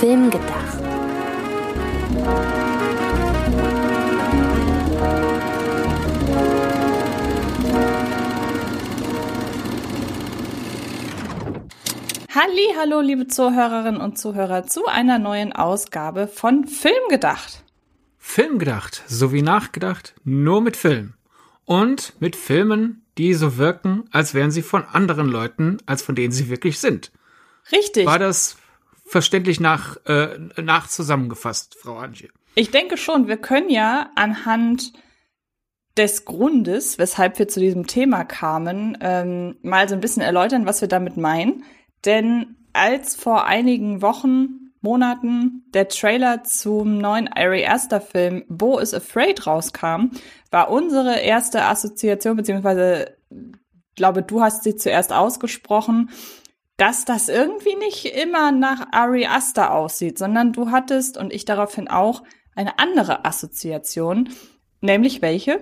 Film gedacht. Halli, hallo, liebe Zuhörerinnen und Zuhörer zu einer neuen Ausgabe von Film gedacht. Film gedacht, sowie nachgedacht, nur mit Film. Und mit Filmen, die so wirken, als wären sie von anderen Leuten, als von denen sie wirklich sind. Richtig. War das verständlich nach, äh, nach zusammengefasst, Frau Angie? Ich denke schon, wir können ja anhand des Grundes, weshalb wir zu diesem Thema kamen, ähm, mal so ein bisschen erläutern, was wir damit meinen. Denn als vor einigen Wochen, Monaten der Trailer zum neuen Ari Aster Film Bo is Afraid rauskam, war unsere erste Assoziation, beziehungsweise glaube, du hast sie zuerst ausgesprochen, dass das irgendwie nicht immer nach Ari Aster aussieht, sondern du hattest und ich daraufhin auch eine andere Assoziation, nämlich welche?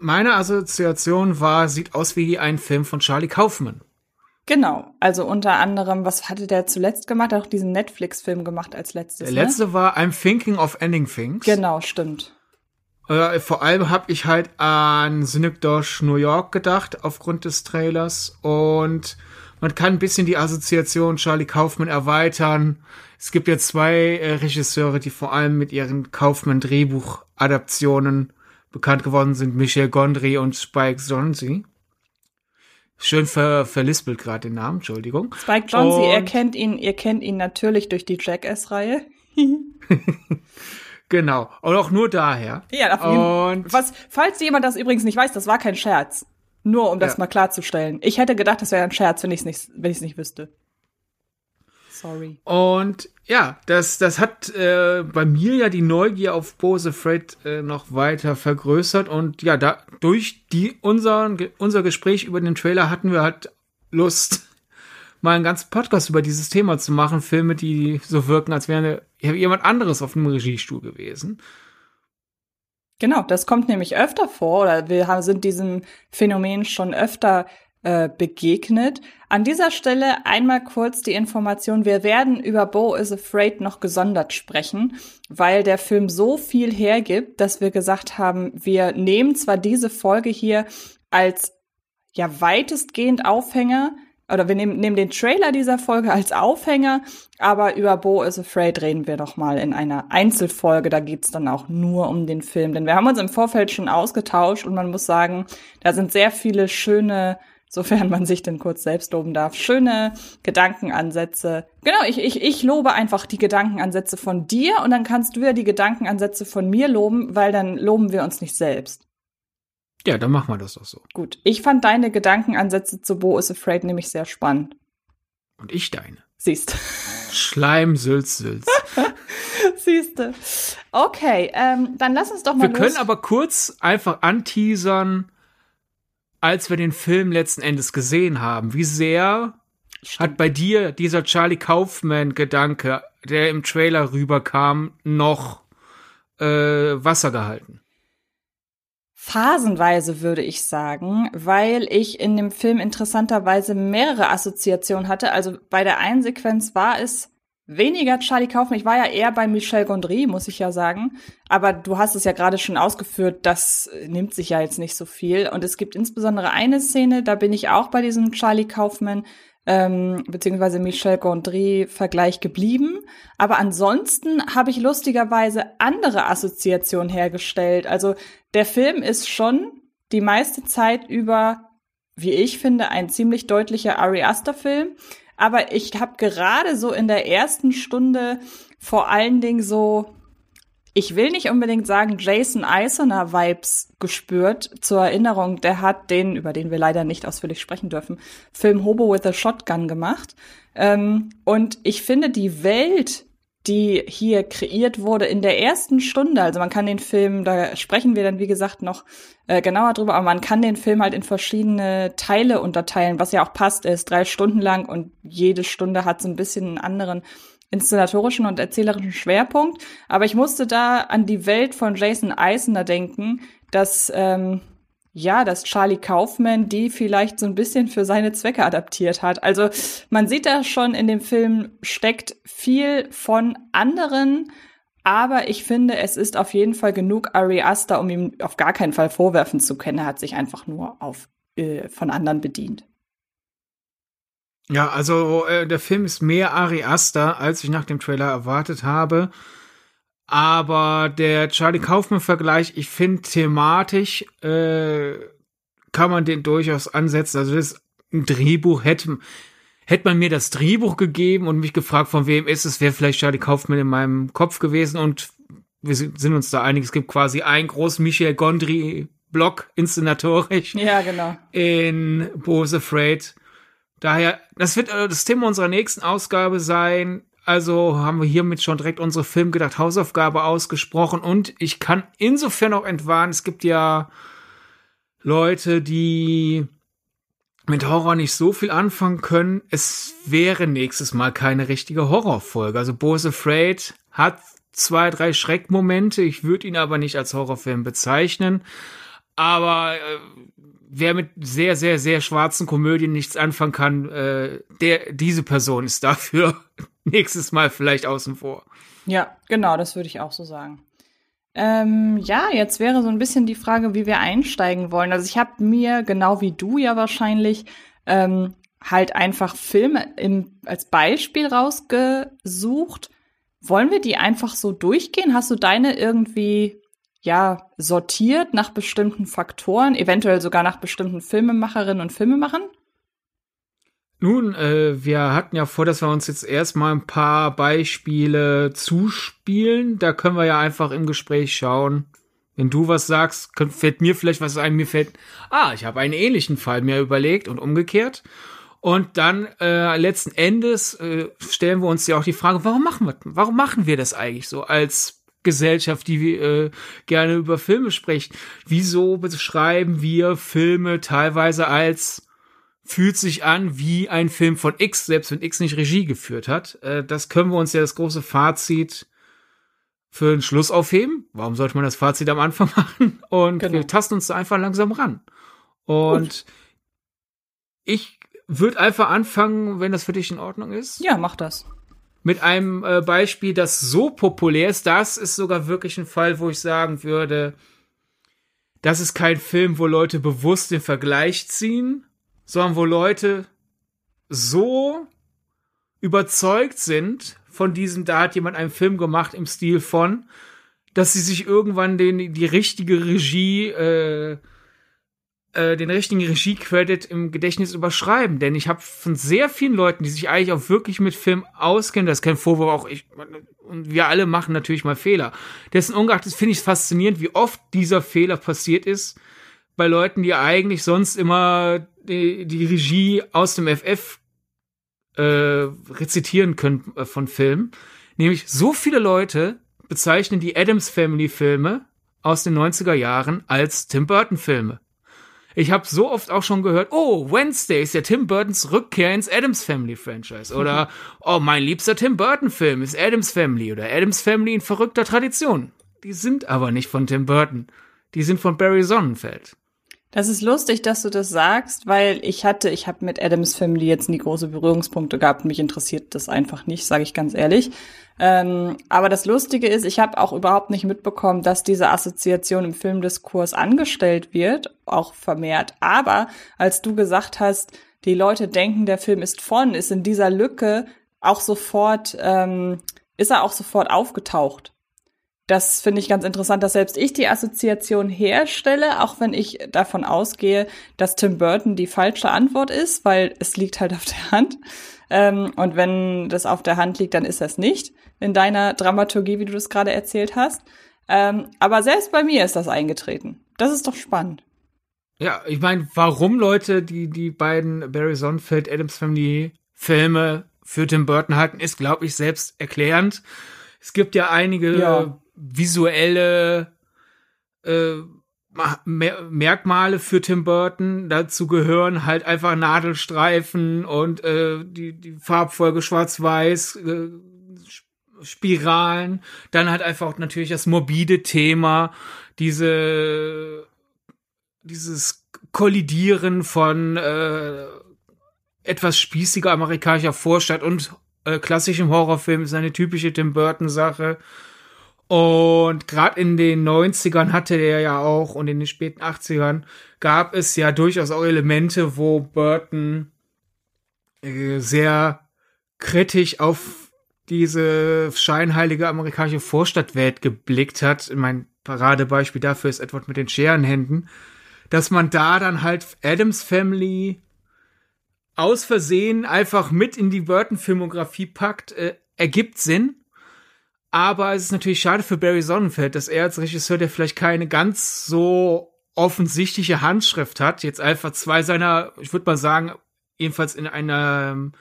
Meine Assoziation war, sieht aus wie ein Film von Charlie Kaufman. Genau, also unter anderem, was hatte der zuletzt gemacht? Er hat auch diesen Netflix-Film gemacht als letztes. Der letzte ne? war I'm Thinking of Ending Things. Genau, stimmt. Äh, vor allem habe ich halt an Synecdoche New York gedacht, aufgrund des Trailers. Und man kann ein bisschen die Assoziation Charlie Kaufman erweitern. Es gibt ja zwei äh, Regisseure, die vor allem mit ihren Kaufman-Drehbuch-Adaptionen bekannt geworden sind. Michel Gondry und Spike Jonze. Schön ver verlispelt gerade den Namen, Entschuldigung. Spike Jonze, ihr kennt ihn, ihr kennt ihn natürlich durch die Jackass-Reihe. genau. Und auch nur daher. Ja, davon. Und was, falls jemand das übrigens nicht weiß, das war kein Scherz. Nur um das ja. mal klarzustellen. Ich hätte gedacht, das wäre ein Scherz, wenn ich es nicht, wenn ich es nicht wüsste. Sorry. Und ja, das, das hat äh, bei mir ja die Neugier auf Bose Fred äh, noch weiter vergrößert. Und ja, da durch die unser, unser Gespräch über den Trailer hatten wir halt Lust, mal einen ganzen Podcast über dieses Thema zu machen. Filme, die so wirken, als wäre jemand anderes auf dem Regiestuhl gewesen. Genau, das kommt nämlich öfter vor, oder wir sind diesem Phänomen schon öfter äh, begegnet. An dieser Stelle einmal kurz die Information, wir werden über Bo is Afraid noch gesondert sprechen, weil der Film so viel hergibt, dass wir gesagt haben, wir nehmen zwar diese Folge hier als ja weitestgehend Aufhänger, oder wir nehmen, nehmen den Trailer dieser Folge als Aufhänger, aber über Bo is Afraid reden wir doch mal in einer Einzelfolge. Da geht's dann auch nur um den Film. Denn wir haben uns im Vorfeld schon ausgetauscht und man muss sagen, da sind sehr viele schöne, sofern man sich denn kurz selbst loben darf, schöne Gedankenansätze. Genau, ich, ich, ich lobe einfach die Gedankenansätze von dir und dann kannst du ja die Gedankenansätze von mir loben, weil dann loben wir uns nicht selbst. Ja, dann machen wir das doch so. Gut. Ich fand deine Gedankenansätze zu Bo is Afraid nämlich sehr spannend. Und ich deine. Siehst. Schleim, Sülz, Sülz. Siehste. Okay, ähm, dann lass uns doch mal. Wir los. können aber kurz einfach anteasern, als wir den Film letzten Endes gesehen haben. Wie sehr Stimmt. hat bei dir dieser Charlie Kaufman-Gedanke, der im Trailer rüberkam, noch äh, Wasser gehalten? Phasenweise würde ich sagen, weil ich in dem Film interessanterweise mehrere Assoziationen hatte. Also bei der einen Sequenz war es weniger Charlie Kaufmann. Ich war ja eher bei Michel Gondry, muss ich ja sagen. Aber du hast es ja gerade schon ausgeführt, das nimmt sich ja jetzt nicht so viel. Und es gibt insbesondere eine Szene, da bin ich auch bei diesem Charlie Kaufman ähm, beziehungsweise Michel Gondry-Vergleich geblieben. Aber ansonsten habe ich lustigerweise andere Assoziationen hergestellt. Also der Film ist schon die meiste Zeit über, wie ich finde, ein ziemlich deutlicher Ari Aster-Film. Aber ich habe gerade so in der ersten Stunde vor allen Dingen so ich will nicht unbedingt sagen Jason Eisener Vibes gespürt. Zur Erinnerung, der hat den, über den wir leider nicht ausführlich sprechen dürfen, Film Hobo with a Shotgun gemacht. Ähm, und ich finde die Welt, die hier kreiert wurde in der ersten Stunde, also man kann den Film, da sprechen wir dann wie gesagt noch äh, genauer drüber, aber man kann den Film halt in verschiedene Teile unterteilen, was ja auch passt, er ist drei Stunden lang und jede Stunde hat so ein bisschen einen anderen inszenatorischen und erzählerischen Schwerpunkt. Aber ich musste da an die Welt von Jason Eisner denken, dass ähm, ja, dass Charlie Kaufman die vielleicht so ein bisschen für seine Zwecke adaptiert hat. Also man sieht da schon in dem Film steckt viel von anderen, aber ich finde, es ist auf jeden Fall genug Ari Aster, um ihm auf gar keinen Fall vorwerfen zu können. Er hat sich einfach nur auf äh, von anderen bedient. Ja, also äh, der Film ist mehr Ari Aster, als ich nach dem Trailer erwartet habe. Aber der Charlie Kaufman-Vergleich, ich finde thematisch äh, kann man den durchaus ansetzen. Also das ein Drehbuch hätte hätte man mir das Drehbuch gegeben und mich gefragt, von wem ist es, wäre vielleicht Charlie Kaufman in meinem Kopf gewesen und wir sind uns da einig, es gibt quasi einen großen Michel Gondry Block inszenatorisch. Ja, genau. In Bose Freight. Daher, das wird äh, das Thema unserer nächsten Ausgabe sein. Also haben wir hiermit schon direkt unsere Film gedacht Hausaufgabe ausgesprochen und ich kann insofern auch entwarnen, es gibt ja Leute, die mit Horror nicht so viel anfangen können. Es wäre nächstes Mal keine richtige Horrorfolge. Also Bose Afraid hat zwei, drei Schreckmomente. Ich würde ihn aber nicht als Horrorfilm bezeichnen. Aber äh, wer mit sehr, sehr, sehr schwarzen Komödien nichts anfangen kann, äh, der, diese Person ist dafür nächstes Mal vielleicht außen vor. Ja, genau, das würde ich auch so sagen. Ähm, ja, jetzt wäre so ein bisschen die Frage, wie wir einsteigen wollen. Also ich habe mir, genau wie du ja wahrscheinlich, ähm, halt einfach Filme im, als Beispiel rausgesucht. Wollen wir die einfach so durchgehen? Hast du deine irgendwie ja sortiert nach bestimmten Faktoren, eventuell sogar nach bestimmten Filmemacherinnen und Filmemachern? Nun, äh, wir hatten ja vor, dass wir uns jetzt erstmal ein paar Beispiele zuspielen. Da können wir ja einfach im Gespräch schauen. Wenn du was sagst, könnt, fällt mir vielleicht was ein. Mir fällt, ah, ich habe einen ähnlichen Fall mir überlegt und umgekehrt. Und dann äh, letzten Endes äh, stellen wir uns ja auch die Frage, warum machen wir, warum machen wir das eigentlich so als Gesellschaft, die äh, gerne über Filme spricht? Wieso beschreiben wir Filme teilweise als fühlt sich an wie ein Film von X, selbst wenn X nicht Regie geführt hat. Äh, das können wir uns ja das große Fazit für den Schluss aufheben. Warum sollte man das Fazit am Anfang machen? Und genau. wir tasten uns da einfach langsam ran. Und Gut. ich würde einfach anfangen, wenn das für dich in Ordnung ist. Ja, mach das. Mit einem äh, Beispiel, das so populär ist, das ist sogar wirklich ein Fall, wo ich sagen würde, das ist kein Film, wo Leute bewusst den Vergleich ziehen, sondern wo Leute so überzeugt sind von diesem, da hat jemand einen Film gemacht im Stil von, dass sie sich irgendwann den, die richtige Regie, äh, äh, den richtigen Regie-Credit im Gedächtnis überschreiben. Denn ich habe von sehr vielen Leuten, die sich eigentlich auch wirklich mit Film auskennen, das ist kein Vorwurf, auch ich, und wir alle machen natürlich mal Fehler. Dessen ungeachtet finde ich es faszinierend, wie oft dieser Fehler passiert ist, bei Leuten, die eigentlich sonst immer die, die Regie aus dem FF äh, rezitieren können äh, von Filmen. Nämlich so viele Leute bezeichnen die Adams Family Filme aus den 90er Jahren als Tim Burton Filme. Ich habe so oft auch schon gehört, oh, Wednesday ist ja Tim Burtons Rückkehr ins Adams Family Franchise. Oder, oh, mein liebster Tim Burton Film ist Adams Family oder Adams Family in verrückter Tradition. Die sind aber nicht von Tim Burton. Die sind von Barry Sonnenfeld. Das ist lustig, dass du das sagst, weil ich hatte, ich habe mit Adams Family jetzt nie große Berührungspunkte gehabt. Mich interessiert das einfach nicht, sage ich ganz ehrlich. Ähm, aber das Lustige ist, ich habe auch überhaupt nicht mitbekommen, dass diese Assoziation im Filmdiskurs angestellt wird, auch vermehrt. Aber als du gesagt hast, die Leute denken, der Film ist von, ist in dieser Lücke auch sofort, ähm, ist er auch sofort aufgetaucht das finde ich ganz interessant, dass selbst ich die Assoziation herstelle, auch wenn ich davon ausgehe, dass Tim Burton die falsche Antwort ist, weil es liegt halt auf der Hand. Ähm, und wenn das auf der Hand liegt, dann ist das nicht in deiner Dramaturgie, wie du das gerade erzählt hast. Ähm, aber selbst bei mir ist das eingetreten. Das ist doch spannend. Ja, ich meine, warum Leute die die beiden Barry Sonnenfeld Adams Family Filme für Tim Burton halten, ist, glaube ich, selbst erklärend. Es gibt ja einige ja visuelle äh, Merkmale für Tim Burton. Dazu gehören halt einfach Nadelstreifen und äh, die, die Farbfolge schwarz-weiß, äh, Spiralen. Dann halt einfach natürlich das morbide Thema, diese dieses Kollidieren von äh, etwas spießiger amerikanischer Vorstadt und äh, klassischem Horrorfilm ist eine typische Tim Burton Sache. Und gerade in den 90ern hatte er ja auch und in den späten 80ern gab es ja durchaus auch Elemente, wo Burton äh, sehr kritisch auf diese scheinheilige amerikanische Vorstadtwelt geblickt hat. Mein Paradebeispiel dafür ist Edward mit den Scherenhänden, dass man da dann halt Adams Family aus Versehen einfach mit in die Burton-Filmografie packt, äh, ergibt Sinn. Aber es ist natürlich schade für Barry Sonnenfeld, dass er als Regisseur, der vielleicht keine ganz so offensichtliche Handschrift hat, jetzt einfach zwei seiner, ich würde mal sagen, jedenfalls in einem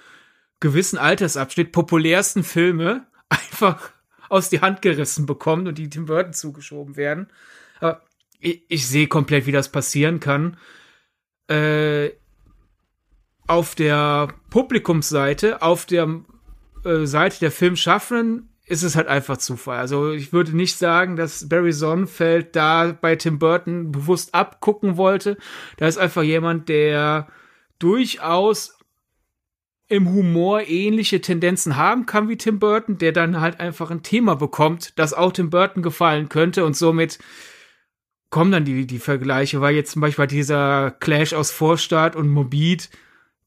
gewissen Altersabschnitt populärsten Filme einfach aus die Hand gerissen bekommt und die Tim Burton zugeschoben werden. Aber ich, ich sehe komplett, wie das passieren kann. Äh, auf der Publikumsseite, auf der äh, Seite der Filmschaffenden ist es halt einfach Zufall. Also ich würde nicht sagen, dass Barry Sonnenfeld da bei Tim Burton bewusst abgucken wollte. Da ist einfach jemand, der durchaus im Humor ähnliche Tendenzen haben kann wie Tim Burton, der dann halt einfach ein Thema bekommt, das auch Tim Burton gefallen könnte und somit kommen dann die, die Vergleiche, weil jetzt zum Beispiel dieser Clash aus Vorstadt und Morbid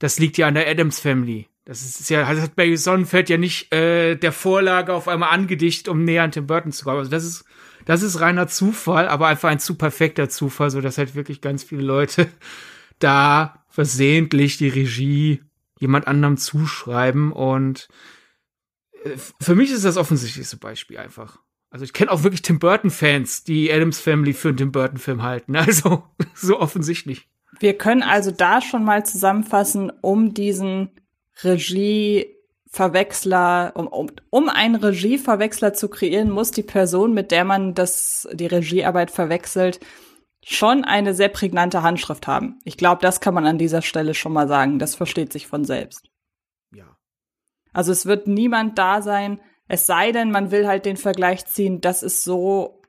das liegt ja an der Adams Family. Das ist ja, das hat Barry Sonnenfeld ja nicht äh, der Vorlage auf einmal angedichtet, um näher an Tim Burton zu kommen. Also das ist, das ist reiner Zufall, aber einfach ein zu perfekter Zufall, so dass halt wirklich ganz viele Leute da versehentlich die Regie jemand anderem zuschreiben und äh, für mich ist das offensichtlichste Beispiel einfach. Also ich kenne auch wirklich Tim Burton Fans, die Adams Family für einen Tim Burton Film halten. Also so offensichtlich. Wir können also da schon mal zusammenfassen, um diesen Regieverwechsler, um, um, um einen Regieverwechsler zu kreieren, muss die Person, mit der man das, die Regiearbeit verwechselt, schon eine sehr prägnante Handschrift haben. Ich glaube, das kann man an dieser Stelle schon mal sagen. Das versteht sich von selbst. Ja. Also es wird niemand da sein, es sei denn, man will halt den Vergleich ziehen, das ist so,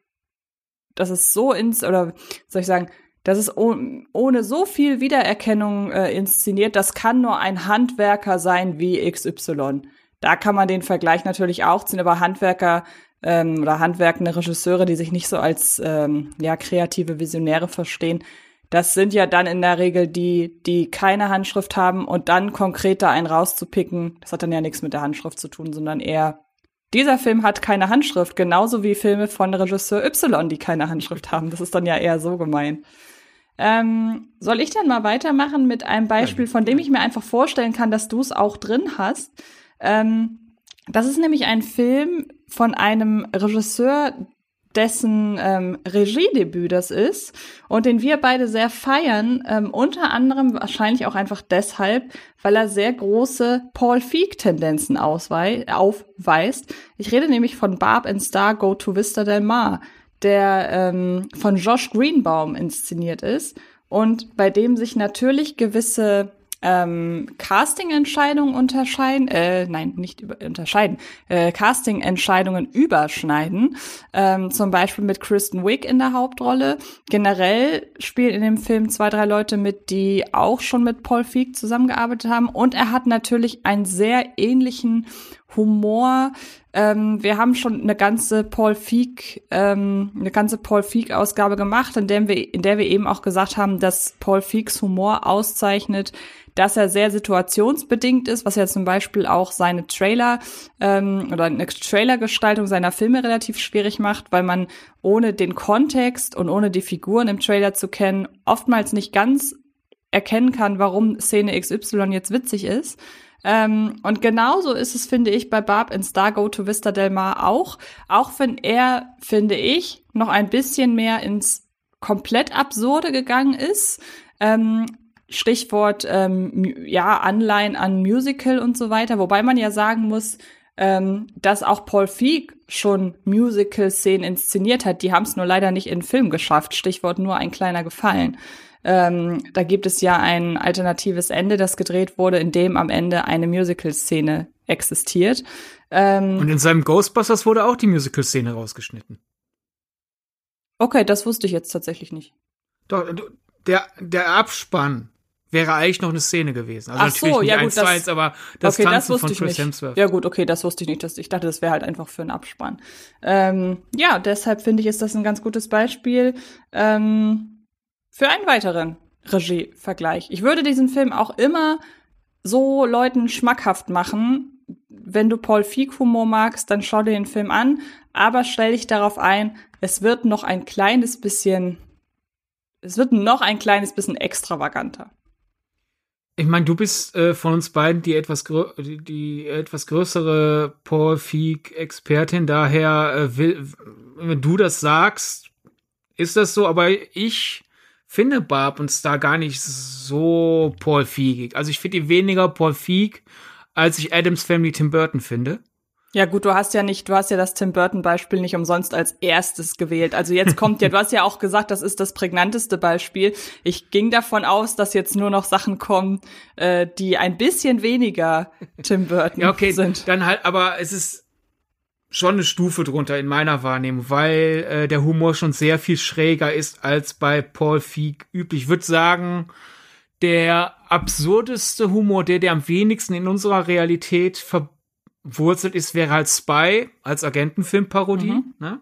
das ist so ins, oder soll ich sagen, das ist ohne so viel Wiedererkennung äh, inszeniert. Das kann nur ein Handwerker sein wie XY. Da kann man den Vergleich natürlich auch ziehen, aber Handwerker ähm, oder handwerkende Regisseure, die sich nicht so als ähm, ja kreative Visionäre verstehen, das sind ja dann in der Regel die, die keine Handschrift haben und dann konkret da einen rauszupicken, das hat dann ja nichts mit der Handschrift zu tun, sondern eher dieser Film hat keine Handschrift, genauso wie Filme von Regisseur Y, die keine Handschrift haben. Das ist dann ja eher so gemein. Ähm, soll ich dann mal weitermachen mit einem Beispiel, von dem ich mir einfach vorstellen kann, dass du es auch drin hast? Ähm, das ist nämlich ein Film von einem Regisseur, dessen ähm, Regiedebüt das ist und den wir beide sehr feiern, ähm, unter anderem wahrscheinlich auch einfach deshalb, weil er sehr große Paul Feig-Tendenzen aufweist. Ich rede nämlich von Barb and Star Go to Vista Del Mar der ähm, von Josh Greenbaum inszeniert ist und bei dem sich natürlich gewisse ähm, Casting-Entscheidungen unterscheiden, äh, nein, nicht über, unterscheiden, äh, Casting-Entscheidungen überschneiden, ähm, zum Beispiel mit Kristen Wiig in der Hauptrolle. Generell spielen in dem Film zwei, drei Leute mit, die auch schon mit Paul Feig zusammengearbeitet haben und er hat natürlich einen sehr ähnlichen Humor. Ähm, wir haben schon eine ganze Paul Feig, ähm, eine ganze Paul Feig Ausgabe gemacht, in der wir, in der wir eben auch gesagt haben, dass Paul Feigs Humor auszeichnet, dass er sehr situationsbedingt ist, was ja zum Beispiel auch seine Trailer ähm, oder eine Trailergestaltung seiner Filme relativ schwierig macht, weil man ohne den Kontext und ohne die Figuren im Trailer zu kennen oftmals nicht ganz erkennen kann, warum Szene XY jetzt witzig ist. Ähm, und genauso ist es, finde ich, bei Barb in Star Go to Vista Del Mar auch. Auch wenn er, finde ich, noch ein bisschen mehr ins komplett Absurde gegangen ist. Ähm, Stichwort, ähm, ja, Anleihen an Musical und so weiter. Wobei man ja sagen muss, ähm, dass auch Paul Feig schon Musical-Szenen inszeniert hat. Die haben es nur leider nicht in Film geschafft. Stichwort nur ein kleiner Gefallen. Ähm, da gibt es ja ein alternatives Ende, das gedreht wurde, in dem am Ende eine Musical-Szene existiert. Ähm, Und in seinem Ghostbusters wurde auch die Musical-Szene rausgeschnitten. Okay, das wusste ich jetzt tatsächlich nicht. Doch, der, der Abspann wäre eigentlich noch eine Szene gewesen. Also Ach natürlich so, nicht ja, gut, eins zu das- eins, aber das okay, das Tanzen wusste von ich Chris nicht. Hemsworth. Ja gut, okay, das wusste ich nicht. Das, ich dachte, das wäre halt einfach für einen Abspann. Ähm, ja, deshalb finde ich, ist das ein ganz gutes Beispiel ähm, für einen weiteren Regie-Vergleich. Ich würde diesen Film auch immer so Leuten schmackhaft machen. Wenn du Paul Feig Humor magst, dann schau dir den Film an, aber stell dich darauf ein, es wird noch ein kleines bisschen, es wird noch ein kleines bisschen extravaganter. Ich meine, du bist äh, von uns beiden die etwas, die, die etwas größere Paul Feig-Expertin, daher äh, will, wenn du das sagst, ist das so, aber ich finde Barb und Star gar nicht so Paul Feigig. Also ich finde die weniger Paul Feig, als ich Adams Family Tim Burton finde. Ja gut, du hast ja nicht, du hast ja das Tim Burton Beispiel nicht umsonst als erstes gewählt. Also jetzt kommt ja, du hast ja auch gesagt, das ist das prägnanteste Beispiel. Ich ging davon aus, dass jetzt nur noch Sachen kommen, äh, die ein bisschen weniger Tim Burton Ja, okay, sind. dann halt, aber es ist schon eine Stufe drunter in meiner Wahrnehmung, weil äh, der Humor schon sehr viel schräger ist als bei Paul Feig üblich. Ich würde sagen, der absurdeste Humor, der der am wenigsten in unserer Realität verwurzelt ist, wäre halt Spy als Agentenfilmparodie. Mhm. Ne?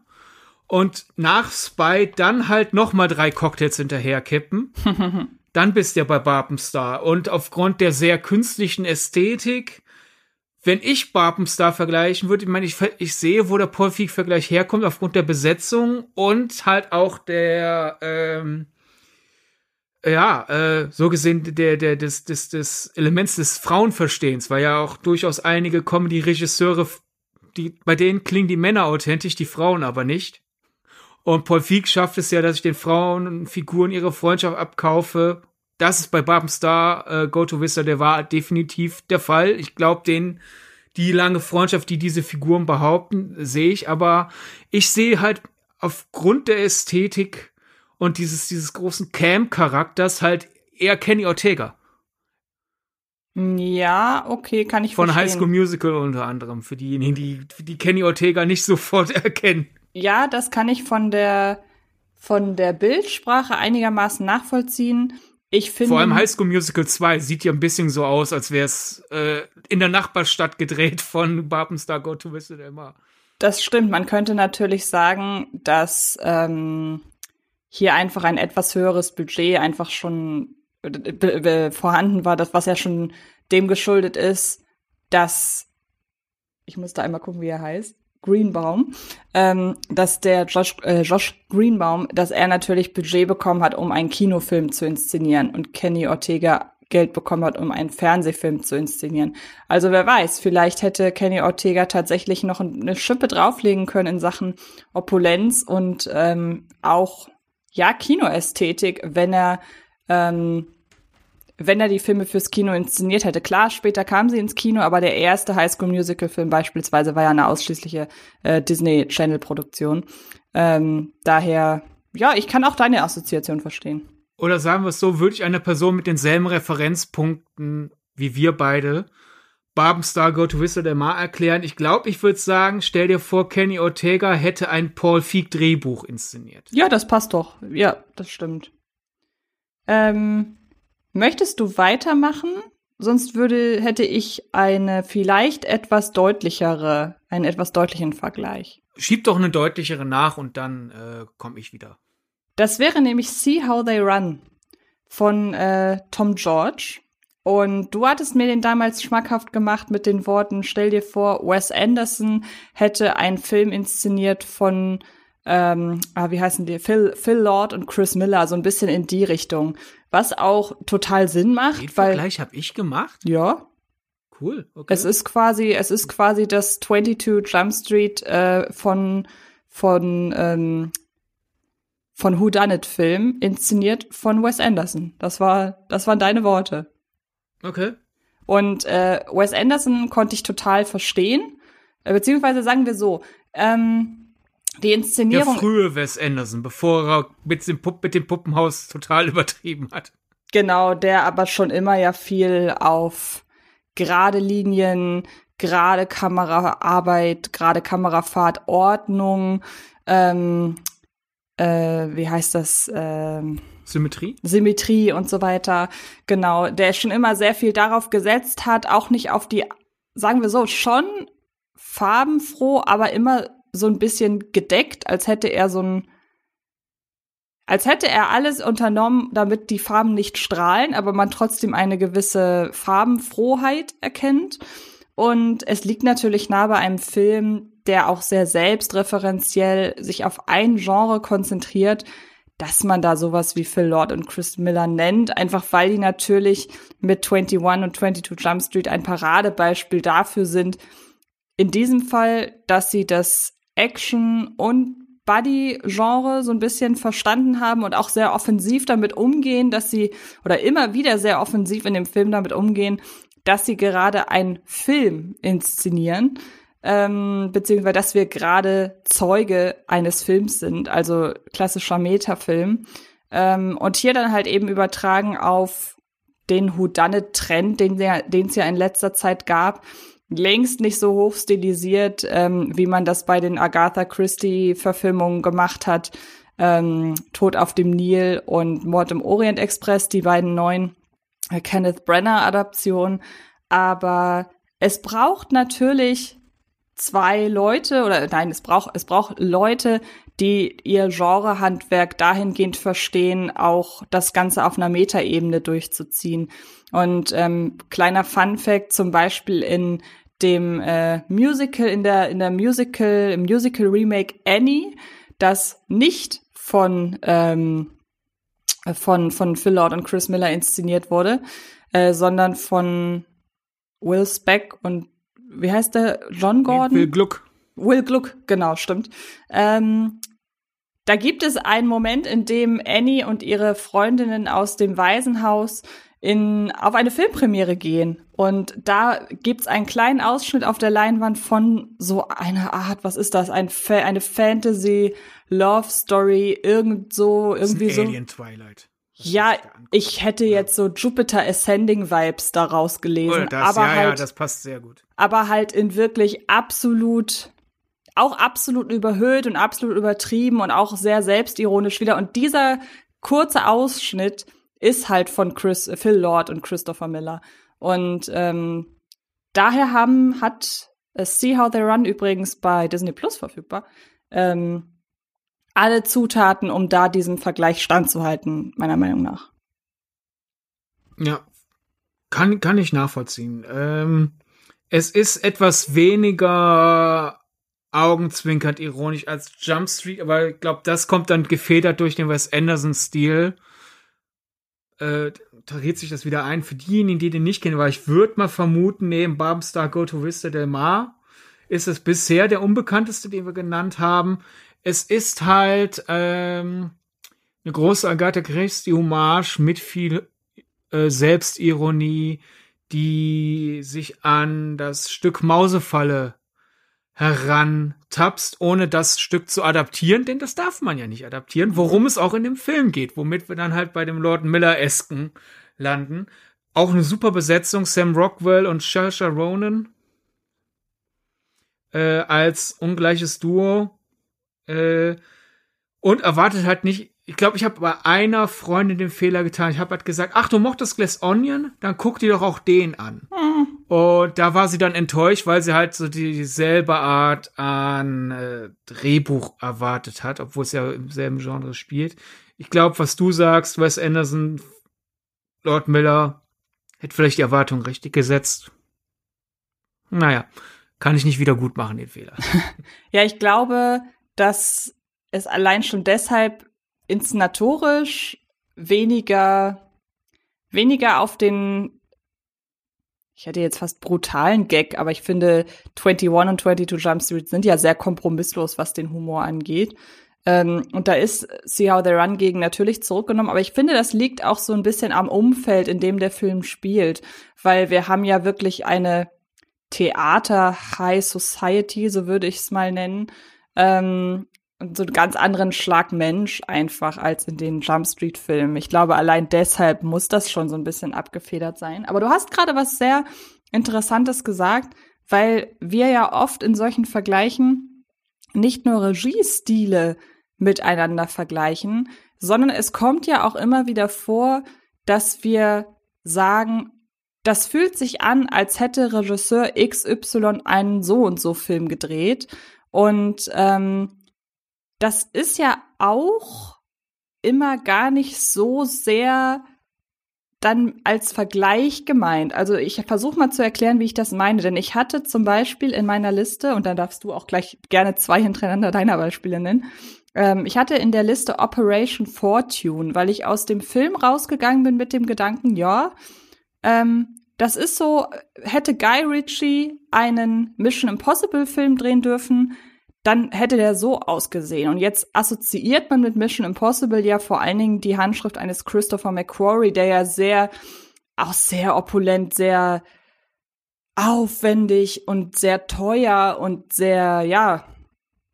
Und nach Spy dann halt noch mal drei Cocktails hinterherkippen. dann bist du ja bei Barbenstar. Und aufgrund der sehr künstlichen Ästhetik, wenn ich Barbenstar vergleichen würde, ich meine, ich, ich sehe, wo der Paul Feig-Vergleich herkommt, aufgrund der Besetzung und halt auch der, ähm, ja, äh, so gesehen der, der, des, des, des Elements des Frauenverstehens, weil ja auch durchaus einige Comedy-Regisseure, die, bei denen klingen die Männer authentisch, die Frauen aber nicht. Und Paul Feig schafft es ja, dass ich den Frauen und Figuren ihre Freundschaft abkaufe. Das ist bei Barbenstar äh, Go to Vista, der war definitiv der Fall. Ich glaube, den die lange Freundschaft, die diese Figuren behaupten, sehe ich. Aber ich sehe halt aufgrund der Ästhetik und dieses dieses großen Cam-Charakters halt eher Kenny Ortega Ja, okay, kann ich von verstehen. High School Musical unter anderem für diejenigen, die die Kenny Ortega nicht sofort erkennen. Ja, das kann ich von der von der Bildsprache einigermaßen nachvollziehen. Ich finde Vor allem High School Musical 2 sieht ja ein bisschen so aus, als wäre es äh, in der Nachbarstadt gedreht von Barbenstar Go to Visit Emma. Das stimmt. Man könnte natürlich sagen, dass ähm, hier einfach ein etwas höheres Budget einfach schon äh, vorhanden war, das was ja schon dem geschuldet ist, dass ich muss da einmal gucken, wie er heißt. Greenbaum, ähm, dass der Josh, äh, Josh Greenbaum, dass er natürlich Budget bekommen hat, um einen Kinofilm zu inszenieren und Kenny Ortega Geld bekommen hat, um einen Fernsehfilm zu inszenieren. Also wer weiß, vielleicht hätte Kenny Ortega tatsächlich noch eine Schippe drauflegen können in Sachen Opulenz und ähm, auch ja Kinoästhetik, wenn er ähm, wenn er die Filme fürs Kino inszeniert hätte. Klar, später kamen sie ins Kino, aber der erste High School Musical Film beispielsweise war ja eine ausschließliche äh, Disney Channel Produktion. Ähm, daher, ja, ich kann auch deine Assoziation verstehen. Oder sagen wir es so, würde ich einer Person mit denselben Referenzpunkten wie wir beide Barbenstar Go to Whistle der Mar erklären. Ich glaube, ich würde sagen, stell dir vor, Kenny Ortega hätte ein Paul Feig Drehbuch inszeniert. Ja, das passt doch. Ja, das stimmt. Ähm, möchtest du weitermachen? Sonst würde, hätte ich eine vielleicht etwas deutlichere, einen etwas deutlichen Vergleich. Schieb doch eine deutlichere nach und dann äh, komme ich wieder. Das wäre nämlich See How They Run von äh, Tom George. Und du hattest mir den damals schmackhaft gemacht mit den Worten, stell dir vor, Wes Anderson hätte einen Film inszeniert von, ähm, ah, wie heißen die, Phil, Phil Lord und Chris Miller, so ein bisschen in die Richtung. Was auch total Sinn macht, Den weil, Vergleich habe ich gemacht. ja, Cool. Okay. es ist quasi, es ist quasi das 22 Jump Street äh, von von ähm, von Who Done It Film inszeniert von Wes Anderson. Das war das waren deine Worte. okay. Und äh, Wes Anderson konnte ich total verstehen, äh, beziehungsweise sagen wir so, ähm, die Der Inszenierung frühe Wes Anderson, bevor er mit dem, Pupp mit dem Puppenhaus total übertrieben hat. Genau, der aber schon immer ja viel auf gerade Linien, gerade Kameraarbeit, gerade Kamerafahrt, Ordnung, ähm, äh, wie heißt das? Ähm, Symmetrie? Symmetrie und so weiter. Genau, der schon immer sehr viel darauf gesetzt hat, auch nicht auf die, sagen wir so, schon farbenfroh, aber immer so ein bisschen gedeckt, als hätte er so ein, als hätte er alles unternommen, damit die Farben nicht strahlen, aber man trotzdem eine gewisse Farbenfrohheit erkennt. Und es liegt natürlich nah bei einem Film, der auch sehr selbstreferenziell sich auf ein Genre konzentriert, dass man da sowas wie Phil Lord und Chris Miller nennt, einfach weil die natürlich mit 21 und 22 Jump Street ein Paradebeispiel dafür sind, in diesem Fall, dass sie das Action- und Buddy-Genre so ein bisschen verstanden haben und auch sehr offensiv damit umgehen, dass sie, oder immer wieder sehr offensiv in dem Film damit umgehen, dass sie gerade einen Film inszenieren, ähm, beziehungsweise dass wir gerade Zeuge eines Films sind, also klassischer Metafilm. Ähm, und hier dann halt eben übertragen auf den Whodunit-Trend, den es ja in letzter Zeit gab, längst nicht so hoch stilisiert, ähm, wie man das bei den Agatha Christie-Verfilmungen gemacht hat. Ähm, Tod auf dem Nil und Mord im Orient Express, die beiden neuen äh, Kenneth Brenner-Adaptionen. Aber es braucht natürlich zwei Leute oder nein, es braucht es braucht Leute, die ihr Genrehandwerk dahingehend verstehen, auch das Ganze auf einer Metaebene durchzuziehen. Und ähm, kleiner Fun Fact zum Beispiel in dem äh, Musical, in der, in der Musical, im Musical Remake Annie, das nicht von, ähm, von, von Phil Lord und Chris Miller inszeniert wurde, äh, sondern von Will Speck und wie heißt der? John Gordon? Will Gluck. Will Gluck, genau, stimmt. Ähm, da gibt es einen Moment, in dem Annie und ihre Freundinnen aus dem Waisenhaus in, auf eine Filmpremiere gehen. Und da gibt's einen kleinen Ausschnitt auf der Leinwand von so einer Art, was ist das? Ein Fa eine Fantasy Love Story, irgend so, irgendwie so. Alien Twilight. Ja, ich hätte jetzt so Jupiter Ascending Vibes daraus gelesen. Oh, das, aber ja, halt, ja, das passt sehr gut. Aber halt in wirklich absolut, auch absolut überhöht und absolut übertrieben und auch sehr selbstironisch wieder. Und dieser kurze Ausschnitt ist halt von Chris, Phil Lord und Christopher Miller. Und ähm, daher haben, hat äh, See How They Run übrigens bei Disney Plus verfügbar. Ähm, alle Zutaten, um da diesem Vergleich standzuhalten, meiner Meinung nach. Ja, kann, kann ich nachvollziehen. Ähm, es ist etwas weniger augenzwinkernd ironisch als Jump Street, aber ich glaube, das kommt dann gefedert durch den Wes Anderson-Stil äh, tariert sich das wieder ein. Für diejenigen, die den nicht kennen, weil ich würde mal vermuten, neben Barbenstar Go to Vista del Mar ist es bisher der unbekannteste, den wir genannt haben. Es ist halt ähm, eine große Agatha Christie Hommage mit viel äh, Selbstironie, die sich an das Stück Mausefalle herantappst, ohne das Stück zu adaptieren, denn das darf man ja nicht adaptieren, worum es auch in dem Film geht, womit wir dann halt bei dem Lord Miller-esken landen. Auch eine super Besetzung, Sam Rockwell und Saoirse Ronan äh, als ungleiches Duo äh, und erwartet halt nicht ich glaube, ich habe bei einer Freundin den Fehler getan. Ich habe halt gesagt, ach, du mochtest Glass Onion? Dann guck dir doch auch den an. Mhm. Und da war sie dann enttäuscht, weil sie halt so dieselbe Art an äh, Drehbuch erwartet hat, obwohl es ja im selben Genre spielt. Ich glaube, was du sagst, Wes Anderson, Lord Miller, hätte vielleicht die Erwartung richtig gesetzt. Naja, kann ich nicht wieder gut machen, den Fehler. ja, ich glaube, dass es allein schon deshalb inszenatorisch weniger, weniger auf den, ich hätte jetzt fast brutalen Gag, aber ich finde 21 und 22 Jump Street sind ja sehr kompromisslos, was den Humor angeht. Ähm, und da ist See How They Run gegen natürlich zurückgenommen, aber ich finde, das liegt auch so ein bisschen am Umfeld, in dem der Film spielt, weil wir haben ja wirklich eine Theater High Society, so würde ich es mal nennen, ähm, so einen ganz anderen Schlag Mensch einfach als in den Jump Street Filmen. Ich glaube, allein deshalb muss das schon so ein bisschen abgefedert sein. Aber du hast gerade was sehr Interessantes gesagt, weil wir ja oft in solchen Vergleichen nicht nur Regiestile miteinander vergleichen, sondern es kommt ja auch immer wieder vor, dass wir sagen, das fühlt sich an, als hätte Regisseur XY einen so und so Film gedreht. Und ähm, das ist ja auch immer gar nicht so sehr dann als Vergleich gemeint. Also ich versuche mal zu erklären, wie ich das meine. Denn ich hatte zum Beispiel in meiner Liste, und dann darfst du auch gleich gerne zwei hintereinander deiner Beispiele nennen, ähm, ich hatte in der Liste Operation Fortune, weil ich aus dem Film rausgegangen bin mit dem Gedanken, ja, ähm, das ist so, hätte Guy Ritchie einen Mission Impossible Film drehen dürfen, dann hätte der so ausgesehen. Und jetzt assoziiert man mit Mission Impossible ja vor allen Dingen die Handschrift eines Christopher McQuarrie, der ja sehr, auch sehr opulent, sehr aufwendig und sehr teuer und sehr, ja,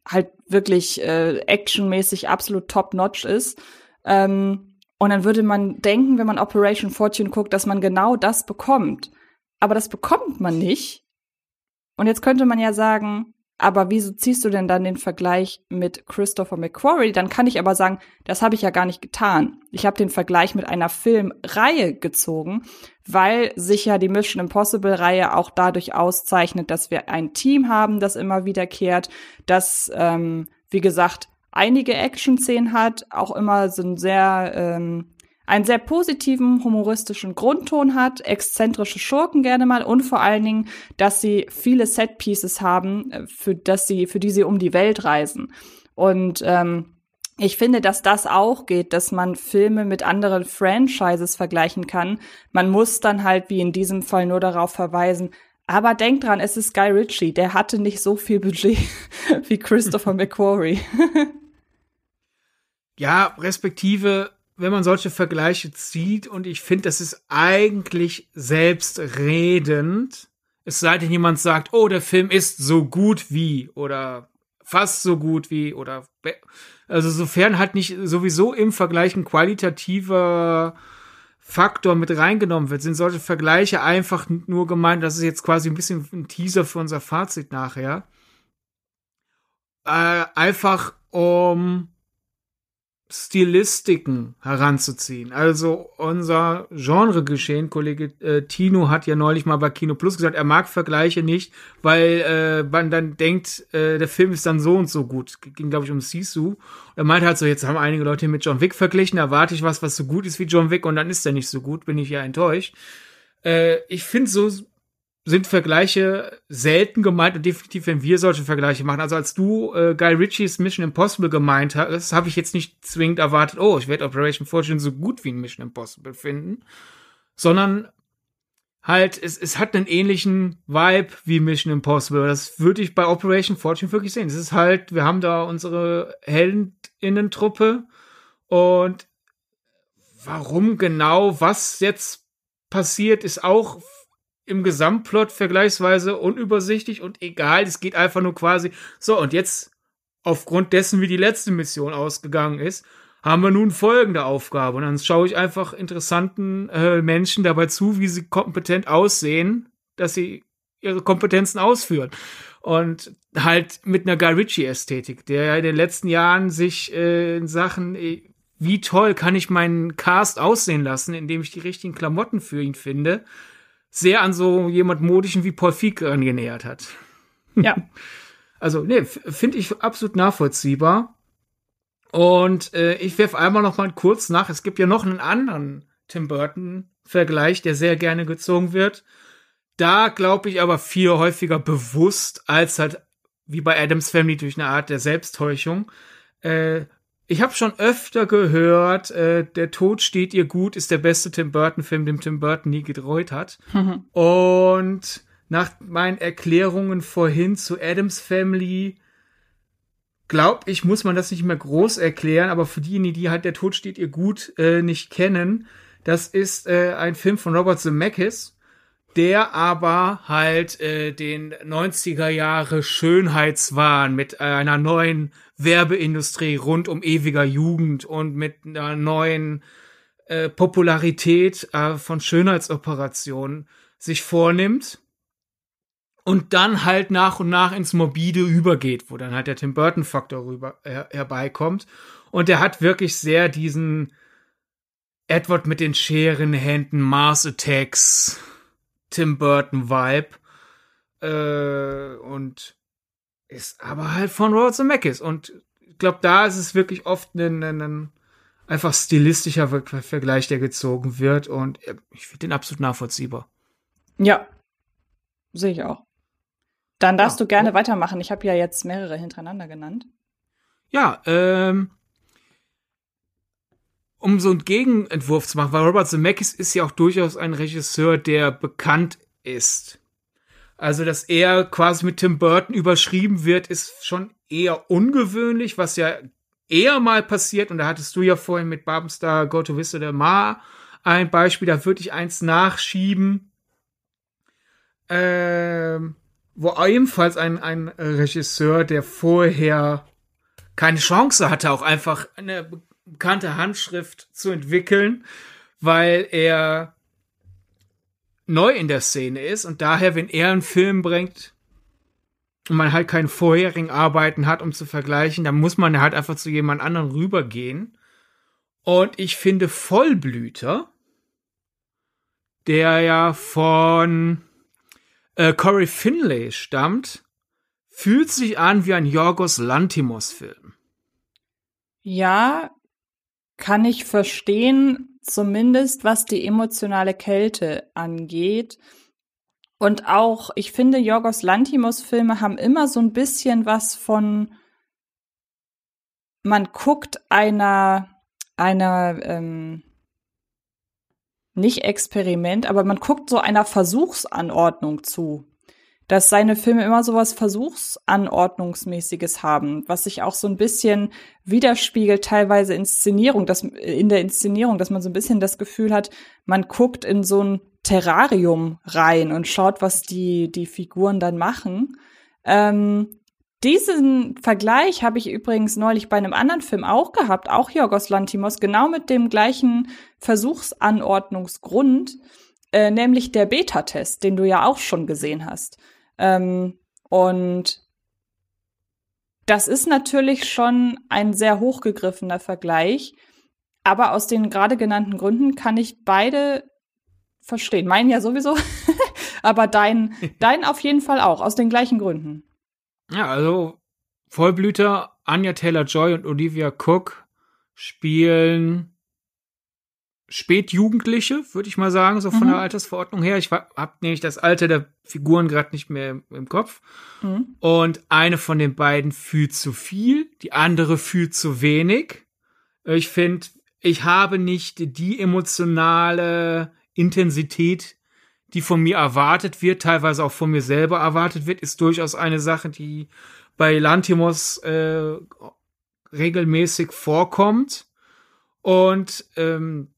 halt wirklich äh, actionmäßig absolut top-notch ist. Ähm, und dann würde man denken, wenn man Operation Fortune guckt, dass man genau das bekommt. Aber das bekommt man nicht. Und jetzt könnte man ja sagen, aber wieso ziehst du denn dann den Vergleich mit Christopher McQuarrie? Dann kann ich aber sagen, das habe ich ja gar nicht getan. Ich habe den Vergleich mit einer Filmreihe gezogen, weil sich ja die Mission Impossible Reihe auch dadurch auszeichnet, dass wir ein Team haben, das immer wiederkehrt, das, ähm, wie gesagt, einige Action-Szenen hat, auch immer so ein sehr ähm, einen sehr positiven, humoristischen Grundton hat, exzentrische Schurken gerne mal und vor allen Dingen, dass sie viele Set-Pieces haben, äh, für, dass sie, für die sie um die Welt reisen. Und ähm, ich finde, dass das auch geht, dass man Filme mit anderen Franchises vergleichen kann. Man muss dann halt wie in diesem Fall nur darauf verweisen, aber denk dran, es ist Guy Ritchie, der hatte nicht so viel Budget wie Christopher McQuarrie. ja, respektive wenn man solche Vergleiche zieht und ich finde, das ist eigentlich selbstredend, es sei denn, jemand sagt, oh, der Film ist so gut wie oder fast so gut wie oder also sofern halt nicht sowieso im Vergleich ein qualitativer Faktor mit reingenommen wird, sind solche Vergleiche einfach nur gemeint, das ist jetzt quasi ein bisschen ein Teaser für unser Fazit nachher. Äh, einfach um Stilistiken heranzuziehen. Also unser Genregeschehen, Kollege äh, Tino hat ja neulich mal bei Kino Plus gesagt, er mag Vergleiche nicht, weil äh, man dann denkt, äh, der Film ist dann so und so gut. Ging, glaube ich, um Sisu. Er meinte halt so, jetzt haben einige Leute mit John Wick verglichen, erwarte ich was, was so gut ist wie John Wick und dann ist er nicht so gut, bin ich ja enttäuscht. Äh, ich finde so sind Vergleiche selten gemeint und definitiv, wenn wir solche Vergleiche machen. Also als du äh, Guy Ritchies Mission Impossible gemeint hast, habe ich jetzt nicht zwingend erwartet, oh, ich werde Operation Fortune so gut wie ein Mission Impossible finden, sondern halt, es, es hat einen ähnlichen Vibe wie Mission Impossible. Das würde ich bei Operation Fortune wirklich sehen. Es ist halt, wir haben da unsere Heldinnentruppe und warum genau was jetzt passiert, ist auch im Gesamtplot vergleichsweise unübersichtlich und egal. Es geht einfach nur quasi so und jetzt aufgrund dessen, wie die letzte Mission ausgegangen ist, haben wir nun folgende Aufgabe und dann schaue ich einfach interessanten äh, Menschen dabei zu, wie sie kompetent aussehen, dass sie ihre Kompetenzen ausführen und halt mit einer Guy Ritchie Ästhetik, der ja in den letzten Jahren sich äh, in Sachen äh, wie toll kann ich meinen Cast aussehen lassen, indem ich die richtigen Klamotten für ihn finde, sehr an so jemand modischen wie Paul Feig angenähert hat. Ja. Also, nee, finde ich absolut nachvollziehbar. Und äh, ich werfe einmal noch mal kurz nach. Es gibt ja noch einen anderen Tim Burton-Vergleich, der sehr gerne gezogen wird. Da glaube ich aber viel häufiger bewusst als halt wie bei Adams Family durch eine Art der Selbsttäuschung. Äh, ich habe schon öfter gehört, äh, Der Tod steht ihr gut ist der beste Tim Burton-Film, dem Tim Burton nie gedreut hat. Mhm. Und nach meinen Erklärungen vorhin zu Adams Family, glaub ich, muss man das nicht mehr groß erklären, aber für diejenigen, die halt Der Tod steht ihr gut äh, nicht kennen, das ist äh, ein Film von Robert Zemeckis der aber halt äh, den 90er Jahre Schönheitswahn mit einer neuen Werbeindustrie rund um ewiger Jugend und mit einer neuen äh, Popularität äh, von Schönheitsoperationen sich vornimmt und dann halt nach und nach ins Morbide übergeht, wo dann halt der Tim Burton Faktor rüber her herbeikommt. Und der hat wirklich sehr diesen Edward mit den Scherenhänden, Mars Attacks, Tim Burton Vibe. Äh, und ist aber halt von Robert Zemeckis. Und ich glaube, da ist es wirklich oft ein, ein, ein einfach stilistischer Vergleich, der gezogen wird. Und äh, ich finde den absolut nachvollziehbar. Ja, sehe ich auch. Dann darfst ja. du gerne weitermachen. Ich habe ja jetzt mehrere hintereinander genannt. Ja, ähm, um so einen Gegenentwurf zu machen, weil Robert Zemeckis ist ja auch durchaus ein Regisseur, der bekannt ist. Also, dass er quasi mit Tim Burton überschrieben wird, ist schon eher ungewöhnlich, was ja eher mal passiert. Und da hattest du ja vorhin mit Babenstar Go to Vista der Ma ein Beispiel, da würde ich eins nachschieben. Ähm, wo ebenfalls ein, ein Regisseur, der vorher keine Chance hatte, auch einfach eine bekannte Handschrift zu entwickeln, weil er neu in der Szene ist und daher, wenn er einen Film bringt und man halt keine vorherigen Arbeiten hat, um zu vergleichen, dann muss man halt einfach zu jemand anderem rübergehen. Und ich finde Vollblüter, der ja von äh, Corey Finlay stammt, fühlt sich an wie ein Yorgos Lantimos-Film. Ja, kann ich verstehen, zumindest was die emotionale Kälte angeht. Und auch, ich finde, Yorgos Lantimos-Filme haben immer so ein bisschen was von, man guckt einer, einer, ähm, nicht Experiment, aber man guckt so einer Versuchsanordnung zu. Dass seine Filme immer so was Versuchsanordnungsmäßiges haben, was sich auch so ein bisschen widerspiegelt, teilweise Inszenierung, dass, in der Inszenierung, dass man so ein bisschen das Gefühl hat, man guckt in so ein Terrarium rein und schaut, was die, die Figuren dann machen. Ähm, diesen Vergleich habe ich übrigens neulich bei einem anderen Film auch gehabt, auch Jorgos Lantimos, genau mit dem gleichen Versuchsanordnungsgrund, äh, nämlich der Beta-Test, den du ja auch schon gesehen hast. Ähm, und das ist natürlich schon ein sehr hochgegriffener Vergleich, aber aus den gerade genannten Gründen kann ich beide verstehen. Meinen ja sowieso, aber dein, dein auf jeden Fall auch, aus den gleichen Gründen. Ja, also Vollblüter, Anya Taylor-Joy und Olivia Cook spielen Spätjugendliche, würde ich mal sagen, so von mhm. der Altersverordnung her. Ich habe nämlich das Alter der Figuren gerade nicht mehr im Kopf. Mhm. Und eine von den beiden fühlt zu viel, die andere fühlt zu wenig. Ich finde, ich habe nicht die emotionale Intensität, die von mir erwartet wird, teilweise auch von mir selber erwartet wird, ist durchaus eine Sache, die bei Lantimos äh, regelmäßig vorkommt. Und ähm,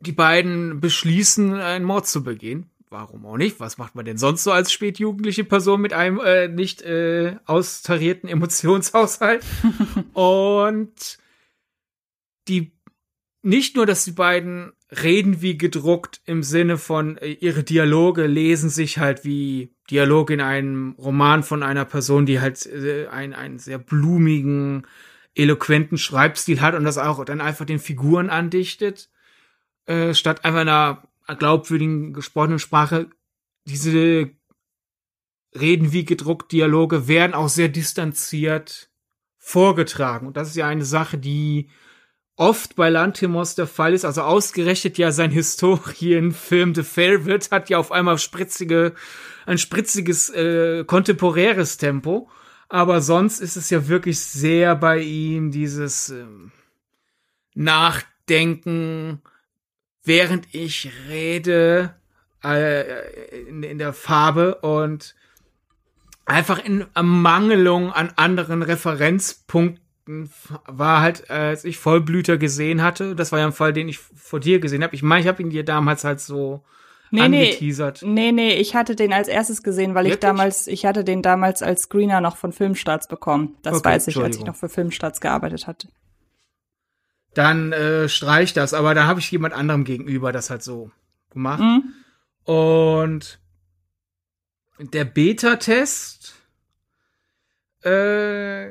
die beiden beschließen, einen Mord zu begehen. Warum auch nicht? Was macht man denn sonst so als spätjugendliche Person mit einem äh, nicht äh, austarierten Emotionshaushalt? Und die nicht nur, dass die beiden reden wie gedruckt im Sinne von äh, ihre Dialoge lesen sich halt wie Dialoge in einem Roman von einer Person, die halt äh, einen, einen sehr blumigen, eloquenten Schreibstil hat und das auch dann einfach den Figuren andichtet, äh, statt einfach einer glaubwürdigen gesprochenen Sprache. Diese Reden wie gedruckt Dialoge werden auch sehr distanziert vorgetragen. Und das ist ja eine Sache, die oft bei Lantimos der Fall ist. Also ausgerechnet ja sein Historienfilm The Favorite hat ja auf einmal spritzige, ein spritziges, äh, kontemporäres Tempo. Aber sonst ist es ja wirklich sehr bei ihm dieses ähm, Nachdenken, während ich rede, äh, in, in der Farbe und einfach in Ermangelung an anderen Referenzpunkten war halt, als ich Vollblüter gesehen hatte, das war ja ein Fall, den ich vor dir gesehen habe. Ich meine, ich habe ihn dir damals halt so nee, angeteasert. Nee, nee, ich hatte den als erstes gesehen, weil Wirklich? ich damals, ich hatte den damals als Screener noch von Filmstarts bekommen. Das okay, weiß ich, als ich noch für Filmstarts gearbeitet hatte. Dann äh, streich das, aber da habe ich jemand anderem gegenüber das halt so gemacht. Mhm. Und der Beta-Test äh,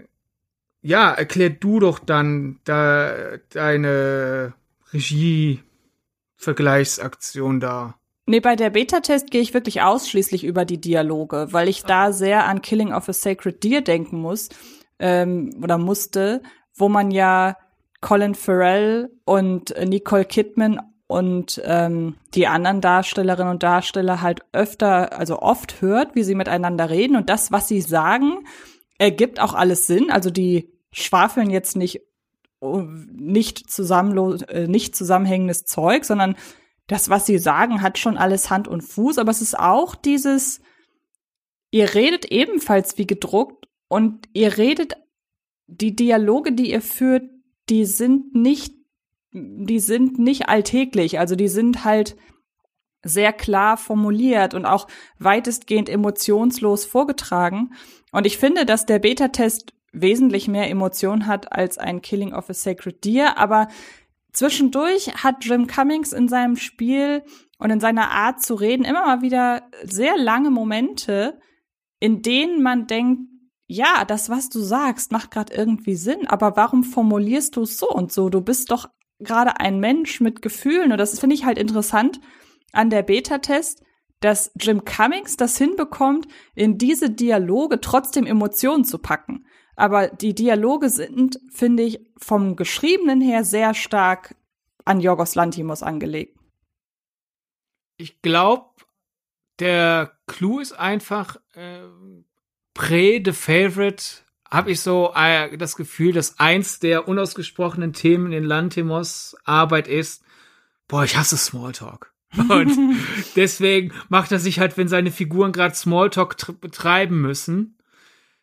ja, erklär du doch dann da, deine Regie-Vergleichsaktion da. Nee, bei der Beta-Test gehe ich wirklich ausschließlich über die Dialoge, weil ich da sehr an Killing of a Sacred Deer denken muss ähm, oder musste, wo man ja Colin Farrell und Nicole Kidman und ähm, die anderen Darstellerinnen und Darsteller halt öfter, also oft hört, wie sie miteinander reden und das, was sie sagen, ergibt auch alles Sinn. Also die schwafeln jetzt nicht oh, nicht äh, nicht zusammenhängendes Zeug, sondern das, was sie sagen, hat schon alles Hand und Fuß, aber es ist auch dieses, ihr redet ebenfalls wie gedruckt und ihr redet, die Dialoge, die ihr führt, die sind nicht, die sind nicht alltäglich, also die sind halt sehr klar formuliert und auch weitestgehend emotionslos vorgetragen. Und ich finde, dass der Beta-Test wesentlich mehr Emotion hat als ein Killing of a Sacred Deer, aber Zwischendurch hat Jim Cummings in seinem Spiel und in seiner Art zu reden immer mal wieder sehr lange Momente, in denen man denkt, ja, das, was du sagst, macht gerade irgendwie Sinn, aber warum formulierst du es so und so? Du bist doch gerade ein Mensch mit Gefühlen und das finde ich halt interessant an der Beta-Test, dass Jim Cummings das hinbekommt, in diese Dialoge trotzdem Emotionen zu packen. Aber die Dialoge sind, finde ich, vom Geschriebenen her sehr stark an Jorgos Lantimos angelegt. Ich glaube, der Clou ist einfach äh, Prä The Favorite habe ich so äh, das Gefühl, dass eins der unausgesprochenen Themen in Lantimos Arbeit ist, boah, ich hasse Smalltalk. Und deswegen macht er sich halt, wenn seine Figuren gerade Smalltalk betreiben müssen,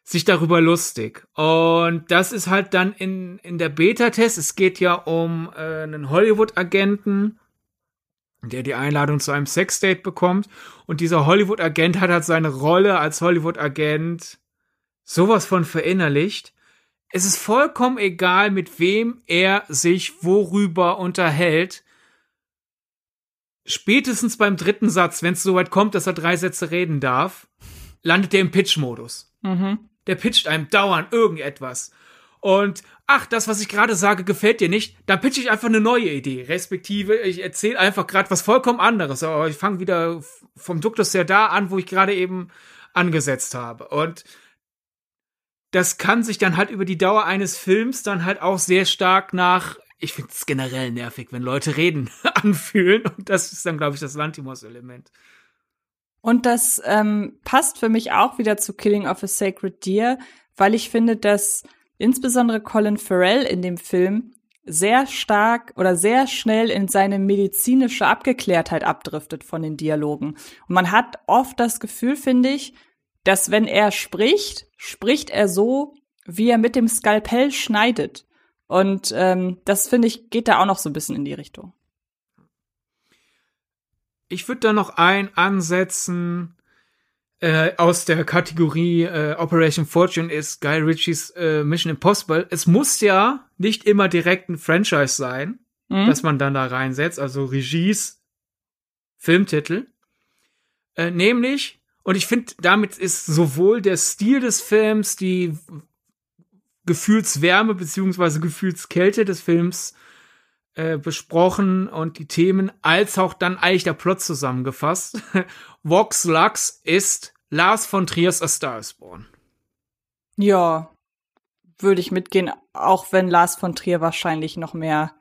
sich darüber lustig. Und das ist halt dann in, in der Beta-Test. Es geht ja um äh, einen Hollywood-Agenten, der die Einladung zu einem Sexdate bekommt. Und dieser Hollywood-Agent hat halt seine Rolle als Hollywood-Agent sowas von verinnerlicht. Es ist vollkommen egal, mit wem er sich worüber unterhält. Spätestens beim dritten Satz, wenn es soweit kommt, dass er drei Sätze reden darf, landet er im Pitch-Modus. Mhm der pitcht einem dauernd irgendetwas. Und ach, das, was ich gerade sage, gefällt dir nicht, dann pitche ich einfach eine neue Idee. Respektive, ich erzähle einfach gerade was vollkommen anderes. Aber ich fange wieder vom Duktus sehr da an, wo ich gerade eben angesetzt habe. Und das kann sich dann halt über die Dauer eines Films dann halt auch sehr stark nach, ich finde es generell nervig, wenn Leute reden, anfühlen. Und das ist dann, glaube ich, das Lantimos-Element. Und das ähm, passt für mich auch wieder zu Killing of a Sacred Deer, weil ich finde, dass insbesondere Colin Farrell in dem Film sehr stark oder sehr schnell in seine medizinische Abgeklärtheit abdriftet von den Dialogen. Und man hat oft das Gefühl, finde ich, dass wenn er spricht, spricht er so, wie er mit dem Skalpell schneidet. Und ähm, das finde ich geht da auch noch so ein bisschen in die Richtung. Ich würde da noch ein ansetzen äh, aus der Kategorie äh, Operation Fortune ist Guy Ritchies äh, Mission Impossible. Es muss ja nicht immer direkt ein Franchise sein, mhm. dass man dann da reinsetzt, also Regies, Filmtitel. Äh, nämlich, und ich finde, damit ist sowohl der Stil des Films, die Gefühlswärme beziehungsweise Gefühlskälte des Films äh, besprochen und die Themen, als auch dann eigentlich der Plot zusammengefasst. Vox Lux ist Lars von Triers A Star is Born. Ja, würde ich mitgehen, auch wenn Lars von Trier wahrscheinlich noch mehr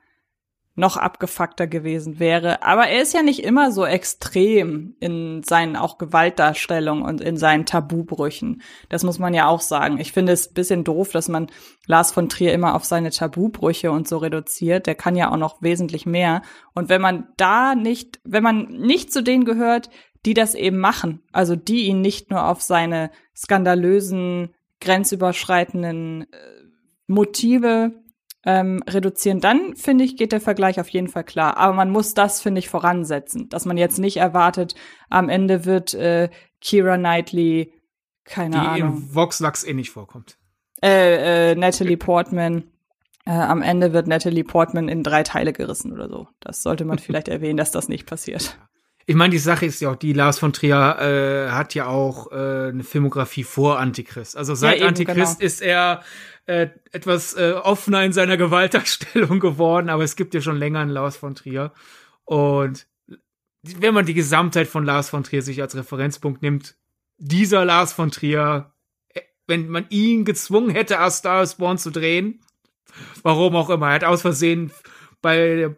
noch abgefuckter gewesen wäre. Aber er ist ja nicht immer so extrem in seinen auch Gewaltdarstellungen und in seinen Tabubrüchen. Das muss man ja auch sagen. Ich finde es bisschen doof, dass man Lars von Trier immer auf seine Tabubrüche und so reduziert. Der kann ja auch noch wesentlich mehr. Und wenn man da nicht, wenn man nicht zu denen gehört, die das eben machen, also die ihn nicht nur auf seine skandalösen, grenzüberschreitenden äh, Motive ähm, reduzieren, dann finde ich, geht der Vergleich auf jeden Fall klar. Aber man muss das, finde ich, voransetzen, dass man jetzt nicht erwartet, am Ende wird äh, Kira Knightley, keine Die Ahnung. Die in Voxlux eh nicht vorkommt. Äh, äh, Natalie Portman. Äh, am Ende wird Natalie Portman in drei Teile gerissen oder so. Das sollte man vielleicht erwähnen, dass das nicht passiert. Ich meine, die Sache ist ja auch, die Lars von Trier äh, hat ja auch äh, eine Filmografie vor Antichrist. Also seit ja, eben, Antichrist genau. ist er äh, etwas äh, offener in seiner Gewaltdarstellung geworden, aber es gibt ja schon länger einen Lars von Trier. Und wenn man die Gesamtheit von Lars von Trier sich als Referenzpunkt nimmt, dieser Lars von Trier, äh, wenn man ihn gezwungen hätte, A Star is Born zu drehen, warum auch immer, er hat aus Versehen bei,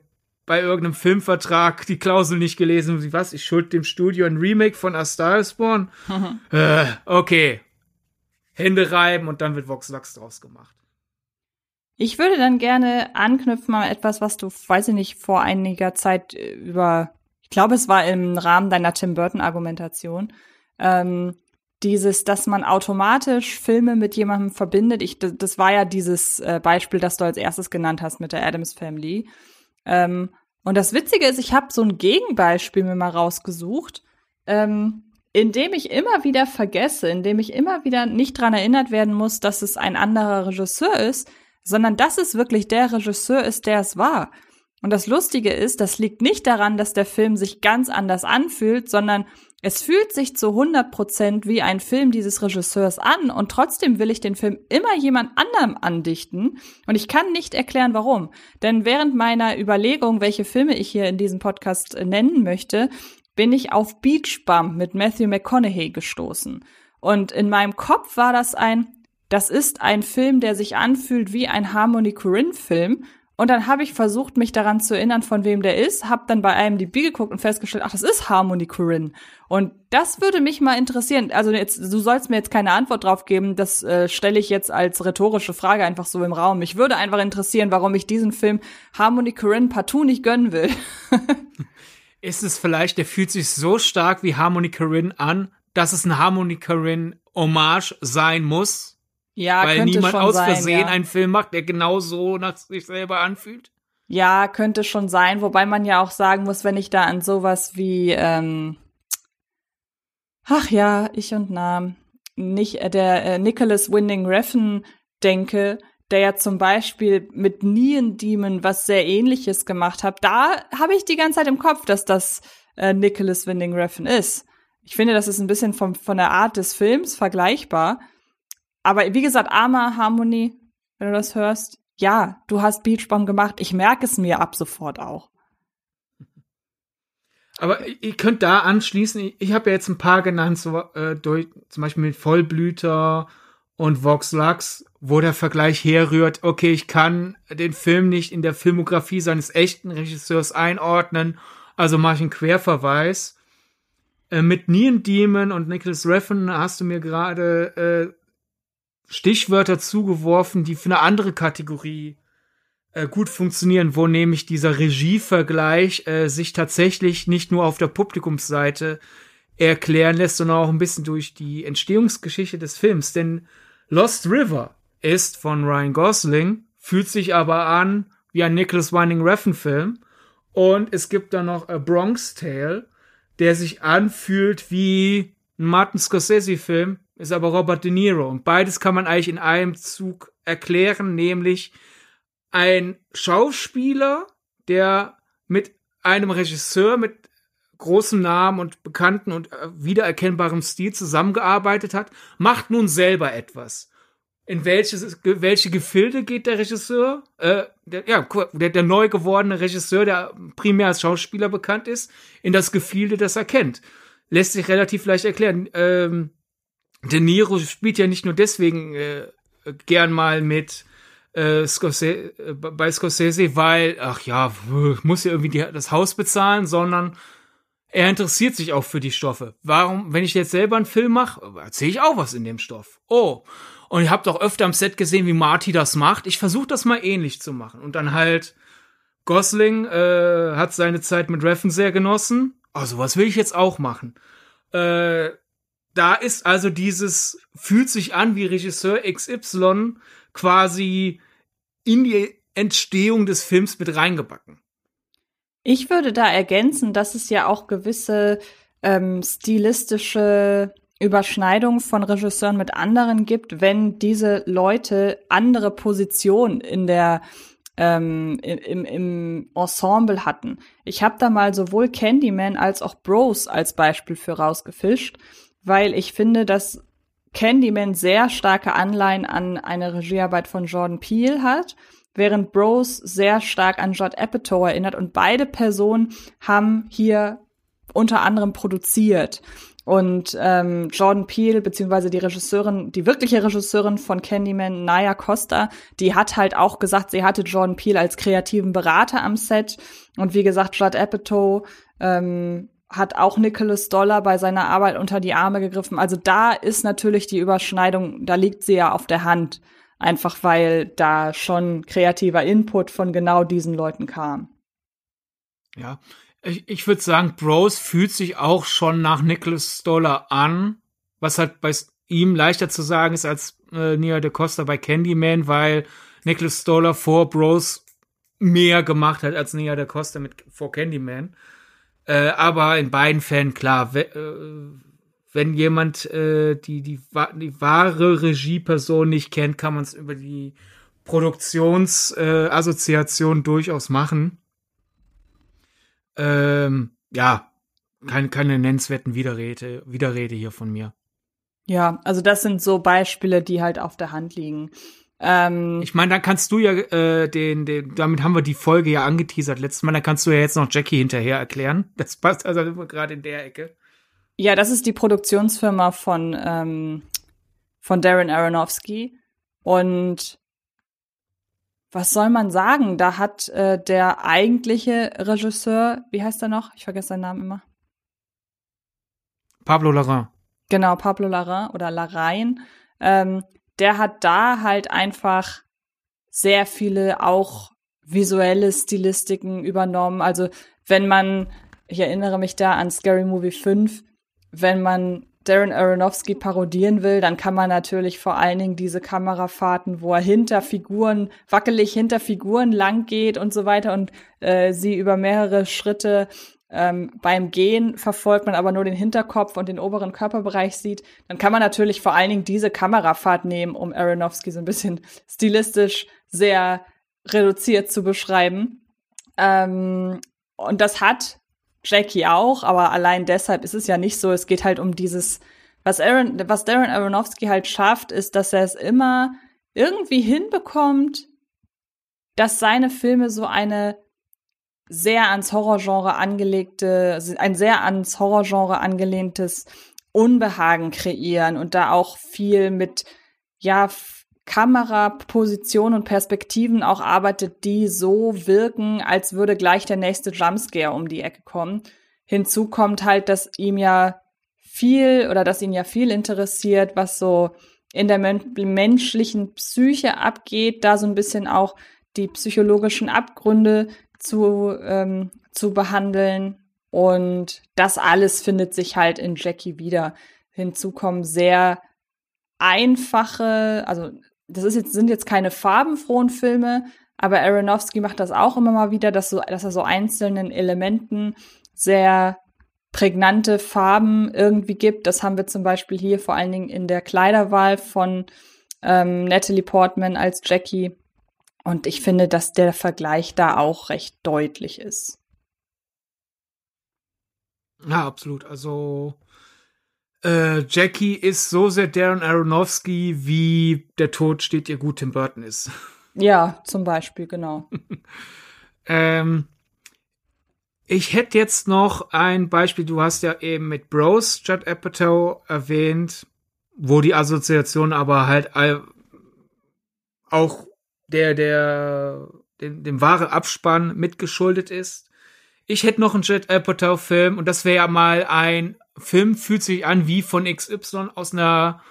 bei irgendeinem Filmvertrag die Klausel nicht gelesen, was, ich schuld dem Studio ein Remake von A Star is Born? äh, okay. Hände reiben und dann wird Vox Lux draus gemacht. Ich würde dann gerne anknüpfen an etwas, was du, weiß ich nicht, vor einiger Zeit äh, über, ich glaube, es war im Rahmen deiner Tim Burton-Argumentation, ähm, dieses, dass man automatisch Filme mit jemandem verbindet. Ich, das war ja dieses äh, Beispiel, das du als erstes genannt hast mit der Adams Family. Ähm, und das Witzige ist, ich habe so ein Gegenbeispiel mir mal rausgesucht, ähm, in dem ich immer wieder vergesse, in dem ich immer wieder nicht dran erinnert werden muss, dass es ein anderer Regisseur ist, sondern dass es wirklich der Regisseur ist, der es war. Und das Lustige ist, das liegt nicht daran, dass der Film sich ganz anders anfühlt, sondern es fühlt sich zu 100 Prozent wie ein Film dieses Regisseurs an und trotzdem will ich den Film immer jemand anderem andichten und ich kann nicht erklären, warum. Denn während meiner Überlegung, welche Filme ich hier in diesem Podcast äh, nennen möchte, bin ich auf Beach Bum mit Matthew McConaughey gestoßen. Und in meinem Kopf war das ein, das ist ein Film, der sich anfühlt wie ein Harmony Korine Film und dann habe ich versucht, mich daran zu erinnern, von wem der ist, habe dann bei einem die B geguckt und festgestellt, ach, das ist Harmony Korine. Und das würde mich mal interessieren. Also jetzt, du sollst mir jetzt keine Antwort drauf geben, das äh, stelle ich jetzt als rhetorische Frage einfach so im Raum. Mich würde einfach interessieren, warum ich diesen Film Harmony Korine partout nicht gönnen will. ist es vielleicht, der fühlt sich so stark wie Harmony Korine an, dass es ein Harmony Korine Hommage sein muss? Ja, Weil niemand aus sein, Versehen ja. einen Film macht, der genau so nach sich selber anfühlt. Ja, könnte schon sein, wobei man ja auch sagen muss, wenn ich da an sowas wie, ähm, ach ja, ich und Namen, nicht äh, der äh, Nicholas Winding Refn denke, der ja zum Beispiel mit Nien Demon was sehr ähnliches gemacht hat, da habe ich die ganze Zeit im Kopf, dass das äh, Nicholas Winding Refn ist. Ich finde, das ist ein bisschen vom, von der Art des Films vergleichbar. Aber wie gesagt, Arma Harmony, wenn du das hörst, ja, du hast Beachbomb gemacht. Ich merke es mir ab sofort auch. Aber ihr könnt da anschließen, ich, habe ja jetzt ein paar genannt, so, äh, durch, zum Beispiel mit Vollblüter und Vox Lux, wo der Vergleich herrührt, okay, ich kann den Film nicht in der Filmografie seines echten Regisseurs einordnen, also mache ich einen Querverweis. Äh, mit Neon Demon und Nicholas Refn hast du mir gerade äh, Stichwörter zugeworfen, die für eine andere Kategorie äh, gut funktionieren, wo nämlich dieser Regievergleich äh, sich tatsächlich nicht nur auf der Publikumsseite erklären lässt, sondern auch ein bisschen durch die Entstehungsgeschichte des Films. Denn Lost River ist von Ryan Gosling, fühlt sich aber an wie ein Nicholas Winding Refn Film. Und es gibt dann noch A Bronx Tale, der sich anfühlt wie ein Martin Scorsese Film, ist aber Robert De Niro. Und beides kann man eigentlich in einem Zug erklären, nämlich ein Schauspieler, der mit einem Regisseur mit großem Namen und bekannten und äh, wiedererkennbarem Stil zusammengearbeitet hat, macht nun selber etwas. In welches, welche Gefilde geht der Regisseur? Äh, der, ja, der, der neu gewordene Regisseur, der primär als Schauspieler bekannt ist, in das Gefilde, das er kennt. Lässt sich relativ leicht erklären. Ähm, De Niro spielt ja nicht nur deswegen äh, gern mal mit äh, Scorsese, äh, bei Scorsese, weil, ach ja, muss ja irgendwie die, das Haus bezahlen, sondern er interessiert sich auch für die Stoffe. Warum, wenn ich jetzt selber einen Film mache, erzähle ich auch was in dem Stoff. Oh, und ihr habt auch öfter am Set gesehen, wie Marty das macht. Ich versuche das mal ähnlich zu machen. Und dann halt, Gosling äh, hat seine Zeit mit Reffen sehr genossen. Also was will ich jetzt auch machen? Äh, da ist also dieses, fühlt sich an wie Regisseur XY quasi in die Entstehung des Films mit reingebacken. Ich würde da ergänzen, dass es ja auch gewisse ähm, stilistische Überschneidungen von Regisseuren mit anderen gibt, wenn diese Leute andere Positionen in der ähm, im, im Ensemble hatten. Ich habe da mal sowohl Candyman als auch Bros als Beispiel für rausgefischt, weil ich finde, dass Candyman sehr starke Anleihen an eine Regiearbeit von Jordan Peele hat, während Bros sehr stark an Judd Apatow erinnert und beide Personen haben hier unter anderem produziert. Und ähm, Jordan Peele, beziehungsweise die Regisseurin, die wirkliche Regisseurin von Candyman, Naya Costa, die hat halt auch gesagt, sie hatte Jordan Peele als kreativen Berater am Set. Und wie gesagt, Judd Apatow ähm, hat auch Nicholas Dollar bei seiner Arbeit unter die Arme gegriffen. Also da ist natürlich die Überschneidung, da liegt sie ja auf der Hand. Einfach weil da schon kreativer Input von genau diesen Leuten kam. Ja, ich, ich würde sagen, Bros fühlt sich auch schon nach Nicholas Stoller an, was halt bei ihm leichter zu sagen ist als äh, Nia de Costa bei Candyman, weil Nicholas Stoller vor Bros mehr gemacht hat als Nia de Costa mit vor Candyman. Äh, aber in beiden Fällen klar, we, äh, wenn jemand äh, die, die, die wahre Regieperson nicht kennt, kann man es über die Produktionsassoziation äh, durchaus machen. Ähm, ja, keine, keine nennenswerten Widerrede, Widerrede hier von mir. Ja, also das sind so Beispiele, die halt auf der Hand liegen. Ähm, ich meine, dann kannst du ja äh, den, den, damit haben wir die Folge ja angeteasert letztes Mal, dann kannst du ja jetzt noch Jackie hinterher erklären. Das passt also gerade in der Ecke. Ja, das ist die Produktionsfirma von, ähm, von Darren Aronofsky. Und was soll man sagen? Da hat äh, der eigentliche Regisseur, wie heißt er noch? Ich vergesse seinen Namen immer. Pablo Larrain. Genau, Pablo Larrain oder Larrain. Ähm, der hat da halt einfach sehr viele auch visuelle Stilistiken übernommen. Also wenn man, ich erinnere mich da an Scary Movie 5, wenn man Darren Aronofsky parodieren will, dann kann man natürlich vor allen Dingen diese Kamerafahrten, wo er hinter Figuren, wackelig hinter Figuren lang geht und so weiter und äh, sie über mehrere Schritte ähm, beim Gehen verfolgt man aber nur den Hinterkopf und den oberen Körperbereich sieht, dann kann man natürlich vor allen Dingen diese Kamerafahrt nehmen, um Aronofsky so ein bisschen stilistisch sehr reduziert zu beschreiben. Ähm, und das hat Jackie auch, aber allein deshalb ist es ja nicht so. Es geht halt um dieses, was Aaron, was Darren Aronofsky halt schafft, ist, dass er es immer irgendwie hinbekommt, dass seine Filme so eine sehr ans Horrorgenre angelegte, ein sehr ans Horrorgenre angelehntes Unbehagen kreieren und da auch viel mit, ja, Kamerapositionen und Perspektiven auch arbeitet, die so wirken, als würde gleich der nächste Jumpscare um die Ecke kommen. Hinzu kommt halt, dass ihm ja viel oder dass ihn ja viel interessiert, was so in der men menschlichen Psyche abgeht, da so ein bisschen auch die psychologischen Abgründe zu, ähm, zu behandeln. Und das alles findet sich halt in Jackie wieder. Hinzu kommen sehr einfache, also das ist jetzt, sind jetzt keine farbenfrohen Filme, aber Aronofsky macht das auch immer mal wieder, dass, so, dass er so einzelnen Elementen sehr prägnante Farben irgendwie gibt. Das haben wir zum Beispiel hier vor allen Dingen in der Kleiderwahl von ähm, Natalie Portman als Jackie. Und ich finde, dass der Vergleich da auch recht deutlich ist. Ja, absolut. Also äh, Jackie ist so sehr Darren Aronofsky, wie der Tod steht ihr gut Tim Burton ist. Ja, zum Beispiel, genau. ähm, ich hätte jetzt noch ein Beispiel, du hast ja eben mit Bros Judd Apatow erwähnt, wo die Assoziation aber halt auch der, der, dem, dem wahren Abspann mitgeschuldet ist. Ich hätte noch einen Judd Apatow-Film und das wäre ja mal ein Film fühlt sich an wie von XY aus einer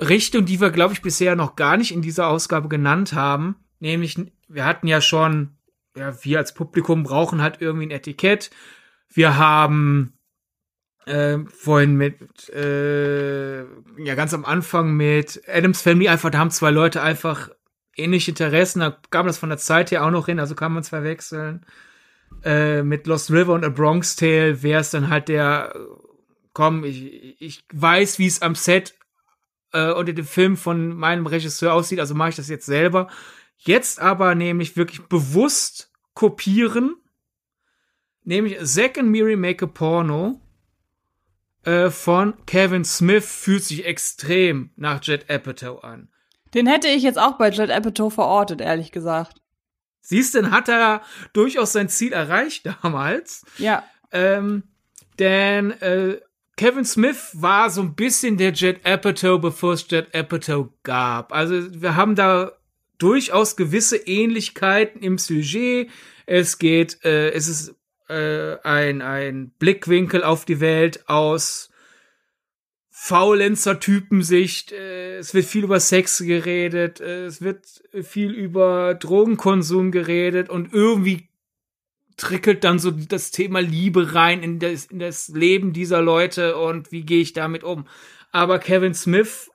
Richtung, die wir, glaube ich, bisher noch gar nicht in dieser Ausgabe genannt haben. Nämlich, wir hatten ja schon, ja, wir als Publikum brauchen halt irgendwie ein Etikett. Wir haben äh, vorhin mit, äh, ja, ganz am Anfang mit Adams Family einfach, da haben zwei Leute einfach ähnliche Interessen, da kam das von der Zeit her auch noch hin, also kann man es verwechseln. Äh, mit Lost River und A Bronx Tale wäre es dann halt der komm, ich, ich weiß, wie es am Set äh, unter dem Film von meinem Regisseur aussieht, also mache ich das jetzt selber. Jetzt aber nämlich wirklich bewusst kopieren. Nämlich Zack and Miri Make a Porno äh, von Kevin Smith fühlt sich extrem nach Jet Apatow an. Den hätte ich jetzt auch bei Jet Apatow verortet, ehrlich gesagt. Siehst du, hat er durchaus sein Ziel erreicht damals. Ja. Ähm, denn äh, Kevin Smith war so ein bisschen der Jet Apatow, bevor es Jet Apatow gab. Also wir haben da durchaus gewisse Ähnlichkeiten im Sujet. Es geht, äh, es ist äh, ein, ein Blickwinkel auf die Welt aus Faulenzer-Typensicht. Äh, es wird viel über Sex geredet, äh, es wird viel über Drogenkonsum geredet und irgendwie trickelt dann so das Thema Liebe rein in das, in das Leben dieser Leute und wie gehe ich damit um. Aber Kevin Smith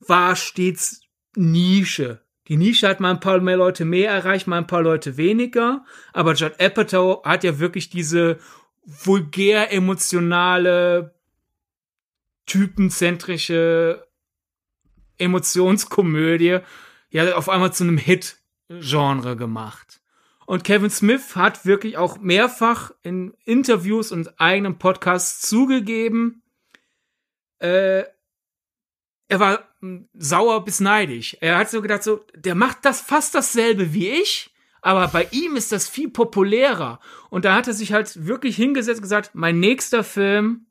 war stets Nische. Die Nische hat mal ein paar mehr Leute mehr erreicht, mal ein paar Leute weniger. Aber Judd Apatow hat ja wirklich diese vulgär emotionale, typenzentrische Emotionskomödie ja auf einmal zu einem Hit-Genre gemacht. Und Kevin Smith hat wirklich auch mehrfach in Interviews und eigenen Podcasts zugegeben, äh, er war sauer bis neidisch. Er hat so gedacht, so, der macht das fast dasselbe wie ich, aber bei ihm ist das viel populärer. Und da hat er sich halt wirklich hingesetzt und gesagt, mein nächster Film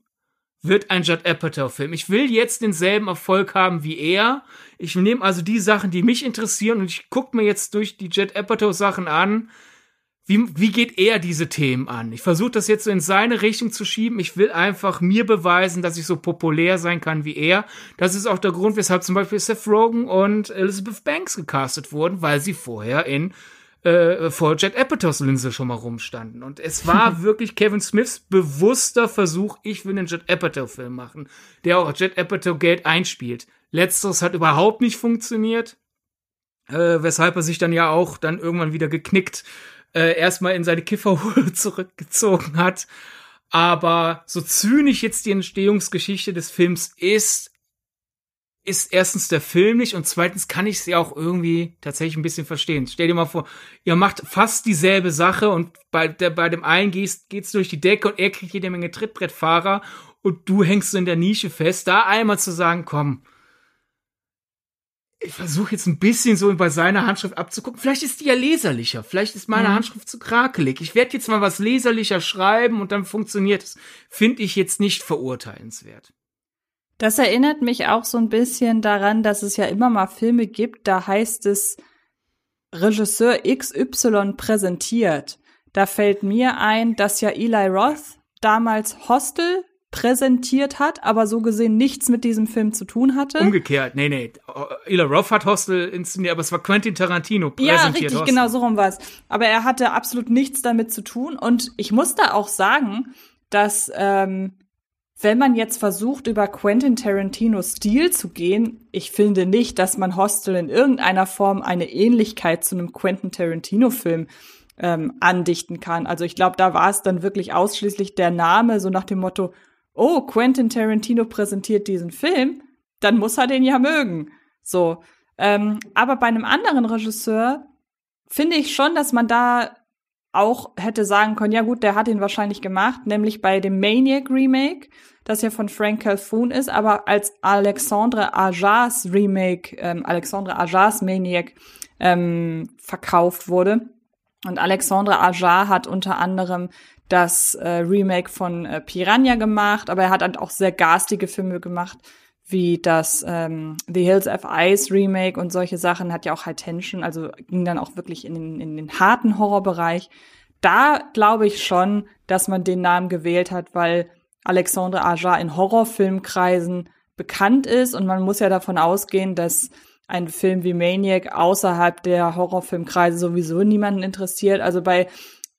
wird ein Judd Apatow-Film. Ich will jetzt denselben Erfolg haben wie er. Ich nehme also die Sachen, die mich interessieren und ich gucke mir jetzt durch die Judd Apatow-Sachen an, wie, wie geht er diese Themen an? Ich versuche das jetzt so in seine Richtung zu schieben. Ich will einfach mir beweisen, dass ich so populär sein kann wie er. Das ist auch der Grund, weshalb zum Beispiel Seth Rogen und Elizabeth Banks gecastet wurden, weil sie vorher in äh, vor Jet Apatows Linse schon mal rumstanden. Und es war wirklich Kevin Smiths bewusster Versuch, ich will einen Jet Apatow-Film machen, der auch Jet Apatow Geld einspielt. Letzteres hat überhaupt nicht funktioniert, äh, weshalb er sich dann ja auch dann irgendwann wieder geknickt äh, erstmal in seine Kifferhole zurückgezogen hat. Aber so zynisch jetzt die Entstehungsgeschichte des Films ist, ist erstens der Film nicht und zweitens kann ich sie auch irgendwie tatsächlich ein bisschen verstehen. Stell dir mal vor, ihr macht fast dieselbe Sache und bei, der, bei dem einen geht's, geht's durch die Decke und er kriegt jede Menge Trittbrettfahrer und du hängst so in der Nische fest. Da einmal zu sagen, komm, ich versuche jetzt ein bisschen so bei seiner Handschrift abzugucken. Vielleicht ist die ja leserlicher. Vielleicht ist meine mhm. Handschrift zu krakelig. Ich werde jetzt mal was leserlicher schreiben und dann funktioniert es. Finde ich jetzt nicht verurteilenswert. Das erinnert mich auch so ein bisschen daran, dass es ja immer mal Filme gibt, da heißt es Regisseur XY präsentiert. Da fällt mir ein, dass ja Eli Roth damals Hostel präsentiert hat, aber so gesehen nichts mit diesem Film zu tun hatte. Umgekehrt, nee, nee. Ila Roth hat Hostel inszeniert, aber es war Quentin Tarantino präsentiert. Ja, richtig, Hostel. genau, so rum war es. Aber er hatte absolut nichts damit zu tun und ich muss da auch sagen, dass ähm, wenn man jetzt versucht, über Quentin Tarantinos Stil zu gehen, ich finde nicht, dass man Hostel in irgendeiner Form eine Ähnlichkeit zu einem Quentin Tarantino-Film ähm, andichten kann. Also ich glaube, da war es dann wirklich ausschließlich der Name, so nach dem Motto, oh, Quentin Tarantino präsentiert diesen Film, dann muss er den ja mögen. So. Ähm, aber bei einem anderen Regisseur finde ich schon, dass man da auch hätte sagen können, ja gut, der hat ihn wahrscheinlich gemacht, nämlich bei dem Maniac Remake, das ja von Frank Calhoun ist, aber als Alexandre Ajas Remake, ähm, Alexandre Ajas Maniac ähm, verkauft wurde. Und Alexandre Ajar hat unter anderem das äh, Remake von äh, Piranha gemacht, aber er hat halt auch sehr garstige Filme gemacht, wie das ähm, The Hills of Ice Remake und solche Sachen, hat ja auch High Tension, also ging dann auch wirklich in den, in den harten Horrorbereich. Da glaube ich schon, dass man den Namen gewählt hat, weil Alexandre Ajar in Horrorfilmkreisen bekannt ist und man muss ja davon ausgehen, dass ein Film wie Maniac außerhalb der Horrorfilmkreise sowieso niemanden interessiert. Also bei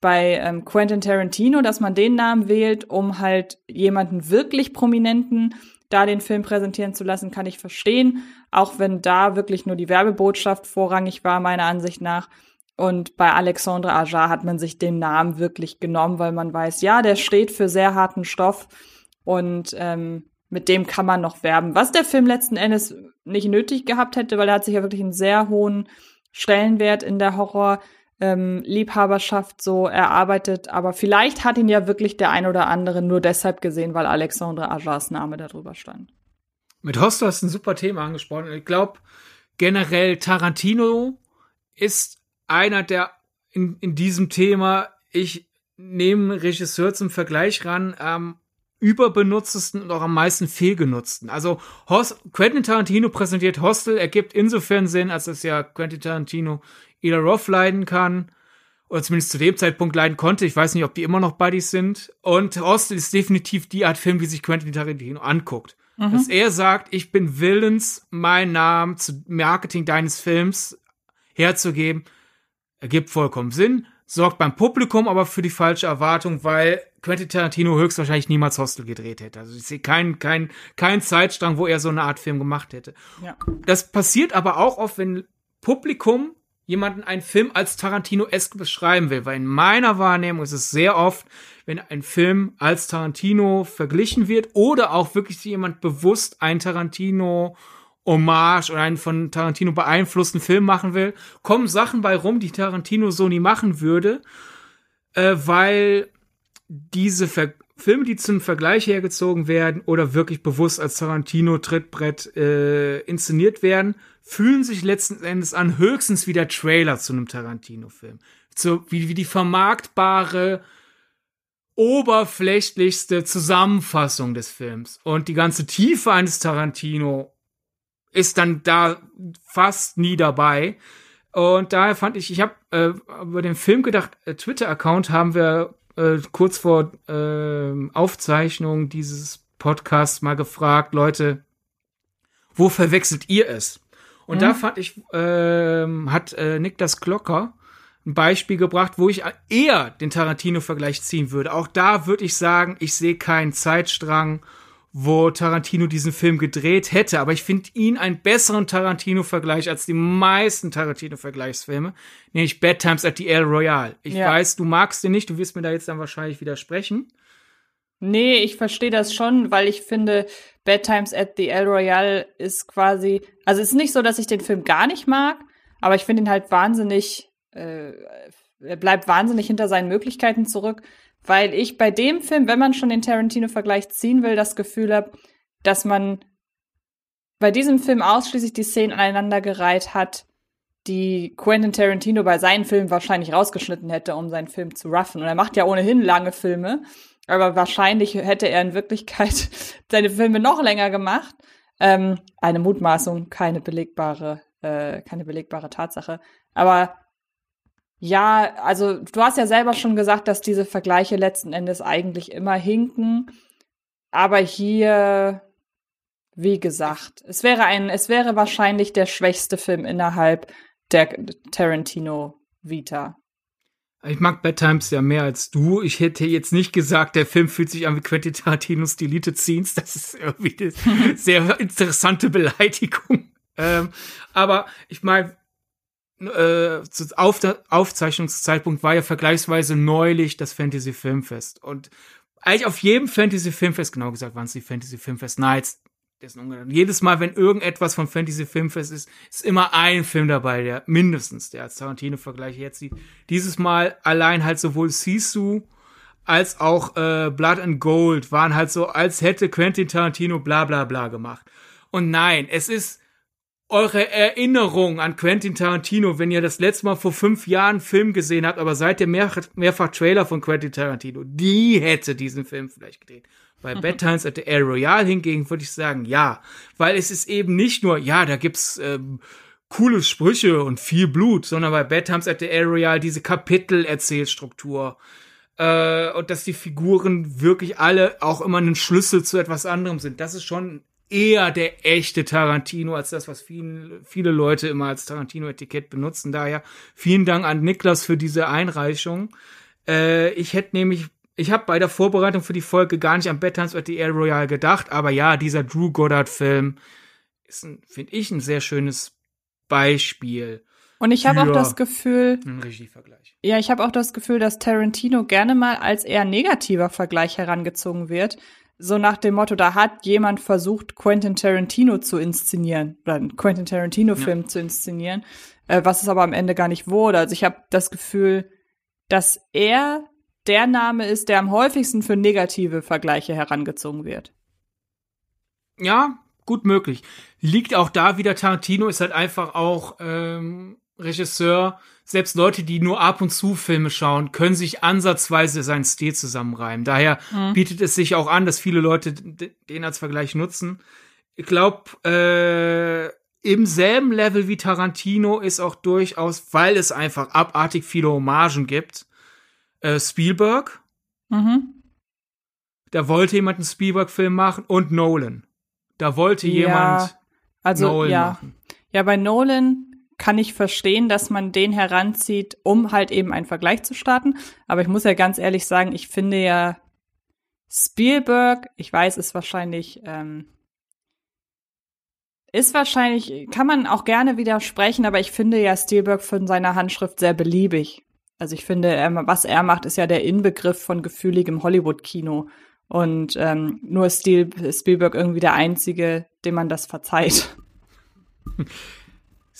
bei ähm, Quentin Tarantino, dass man den Namen wählt, um halt jemanden wirklich Prominenten da den Film präsentieren zu lassen, kann ich verstehen. Auch wenn da wirklich nur die Werbebotschaft vorrangig war, meiner Ansicht nach. Und bei Alexandre Ajar hat man sich den Namen wirklich genommen, weil man weiß, ja, der steht für sehr harten Stoff und ähm, mit dem kann man noch werben. Was der Film letzten Endes nicht nötig gehabt hätte, weil er hat sich ja wirklich einen sehr hohen Stellenwert in der Horror- ähm, Liebhaberschaft so erarbeitet, aber vielleicht hat ihn ja wirklich der ein oder andere nur deshalb gesehen, weil Alexandre Ajas Name darüber stand. Mit Hostel hast du ein super Thema angesprochen. Ich glaube, generell Tarantino ist einer der in, in diesem Thema, ich nehme Regisseur zum Vergleich ran, am überbenutztesten und auch am meisten fehlgenutzten. Also Host Quentin Tarantino präsentiert Hostel, ergibt insofern Sinn, als es ja Quentin Tarantino Ida Roth leiden kann. Oder zumindest zu dem Zeitpunkt leiden konnte. Ich weiß nicht, ob die immer noch Buddies sind. Und Hostel ist definitiv die Art Film, wie sich Quentin Tarantino anguckt. Mhm. Dass er sagt, ich bin willens, meinen Namen zu Marketing deines Films herzugeben, ergibt vollkommen Sinn. Sorgt beim Publikum aber für die falsche Erwartung, weil Quentin Tarantino höchstwahrscheinlich niemals Hostel gedreht hätte. Also ich sehe keinen kein, kein Zeitstrang, wo er so eine Art Film gemacht hätte. Ja. Das passiert aber auch oft, wenn Publikum jemanden einen Film als Tarantino-esque beschreiben will, weil in meiner Wahrnehmung ist es sehr oft, wenn ein Film als Tarantino verglichen wird oder auch wirklich jemand bewusst ein Tarantino Hommage oder einen von Tarantino beeinflussten Film machen will, kommen Sachen bei rum, die Tarantino so nie machen würde, äh, weil diese Ver Filme, die zum Vergleich hergezogen werden oder wirklich bewusst als Tarantino-Trittbrett äh, inszeniert werden, fühlen sich letzten Endes an höchstens wie der Trailer zu einem Tarantino-Film. So wie, wie die vermarktbare, oberflächlichste Zusammenfassung des Films. Und die ganze Tiefe eines Tarantino ist dann da fast nie dabei. Und daher fand ich, ich habe äh, über den Film gedacht, äh, Twitter-Account haben wir äh, kurz vor äh, Aufzeichnung dieses Podcasts mal gefragt, Leute, wo verwechselt ihr es? Und mhm. da fand ich, äh, hat äh, Niklas Glocker ein Beispiel gebracht, wo ich eher den Tarantino-Vergleich ziehen würde. Auch da würde ich sagen, ich sehe keinen Zeitstrang, wo Tarantino diesen Film gedreht hätte. Aber ich finde ihn einen besseren Tarantino-Vergleich als die meisten Tarantino-Vergleichsfilme, nämlich Bad Times at the El Royale. Ich ja. weiß, du magst den nicht, du wirst mir da jetzt dann wahrscheinlich widersprechen. Nee, ich verstehe das schon, weil ich finde, Bad Times at the El Royale ist quasi, also es ist nicht so, dass ich den Film gar nicht mag, aber ich finde ihn halt wahnsinnig, äh, er bleibt wahnsinnig hinter seinen Möglichkeiten zurück, weil ich bei dem Film, wenn man schon den Tarantino-Vergleich ziehen will, das Gefühl habe, dass man bei diesem Film ausschließlich die Szenen aneinandergereiht hat, die Quentin Tarantino bei seinen Filmen wahrscheinlich rausgeschnitten hätte, um seinen Film zu ruffen. Und er macht ja ohnehin lange Filme. Aber wahrscheinlich hätte er in Wirklichkeit seine Filme noch länger gemacht. Ähm, eine Mutmaßung, keine belegbare, äh, keine belegbare Tatsache. Aber ja, also du hast ja selber schon gesagt, dass diese Vergleiche letzten Endes eigentlich immer hinken. Aber hier, wie gesagt, es wäre ein, es wäre wahrscheinlich der schwächste Film innerhalb der Tarantino Vita. Ich mag Bad Times ja mehr als du. Ich hätte jetzt nicht gesagt, der Film fühlt sich an wie Quentin Tarantinos Deleted Scenes. Das ist irgendwie eine sehr interessante Beleidigung. Ähm, aber ich meine, äh, auf der Aufzeichnungszeitpunkt war ja vergleichsweise neulich das Fantasy Filmfest. Und eigentlich auf jedem Fantasy Filmfest, genau gesagt waren es die Fantasy Filmfest Nights, Jedes Mal, wenn irgendetwas vom Fantasy Filmfest ist, ist immer ein Film dabei, der mindestens, der als Tarantino-Vergleich jetzt sieht. Dieses Mal allein halt sowohl Sisu als auch äh, Blood and Gold waren halt so, als hätte Quentin Tarantino bla bla bla gemacht. Und nein, es ist eure Erinnerung an Quentin Tarantino, wenn ihr das letzte Mal vor fünf Jahren Film gesehen habt, aber seid ihr mehr, mehrfach Trailer von Quentin Tarantino, die hätte diesen Film vielleicht gedreht. Bei Bad Times at the El Royale hingegen würde ich sagen, ja. Weil es ist eben nicht nur, ja, da gibt's ähm, coole Sprüche und viel Blut, sondern bei Bad Times at the El Royale diese Kapitel-Erzählstruktur. Äh, und dass die Figuren wirklich alle auch immer einen Schlüssel zu etwas anderem sind. Das ist schon eher der echte Tarantino als das, was viele, viele Leute immer als Tarantino-Etikett benutzen. Daher vielen Dank an Niklas für diese Einreichung. Äh, ich hätte nämlich ich habe bei der Vorbereitung für die Folge gar nicht an Bedtimes at the El Royale gedacht, aber ja, dieser Drew Goddard-Film ist, finde ich, ein sehr schönes Beispiel. Und ich habe auch das Gefühl, ja, ich habe auch das Gefühl, dass Tarantino gerne mal als eher negativer Vergleich herangezogen wird. So nach dem Motto, da hat jemand versucht, Quentin Tarantino zu inszenieren oder einen Quentin Tarantino-Film ja. zu inszenieren, äh, was es aber am Ende gar nicht wurde. Also ich habe das Gefühl, dass er der Name ist, der am häufigsten für negative Vergleiche herangezogen wird. Ja, gut möglich. Liegt auch da wieder, Tarantino ist halt einfach auch ähm, Regisseur. Selbst Leute, die nur ab und zu Filme schauen, können sich ansatzweise seinen Stil zusammenreimen. Daher mhm. bietet es sich auch an, dass viele Leute den als Vergleich nutzen. Ich glaube, äh, im selben Level wie Tarantino ist auch durchaus, weil es einfach abartig viele Hommagen gibt, äh, Spielberg. Mhm. Da wollte jemand einen Spielberg-Film machen und Nolan. Da wollte ja, jemand also, Nolan ja. machen. Ja, bei Nolan kann ich verstehen, dass man den heranzieht, um halt eben einen Vergleich zu starten. Aber ich muss ja ganz ehrlich sagen, ich finde ja Spielberg, ich weiß, ist wahrscheinlich, ähm, ist wahrscheinlich, kann man auch gerne widersprechen, aber ich finde ja Spielberg von seiner Handschrift sehr beliebig. Also ich finde, was er macht, ist ja der Inbegriff von gefühligem Hollywood-Kino. Und ähm, nur Spielberg irgendwie der Einzige, dem man das verzeiht.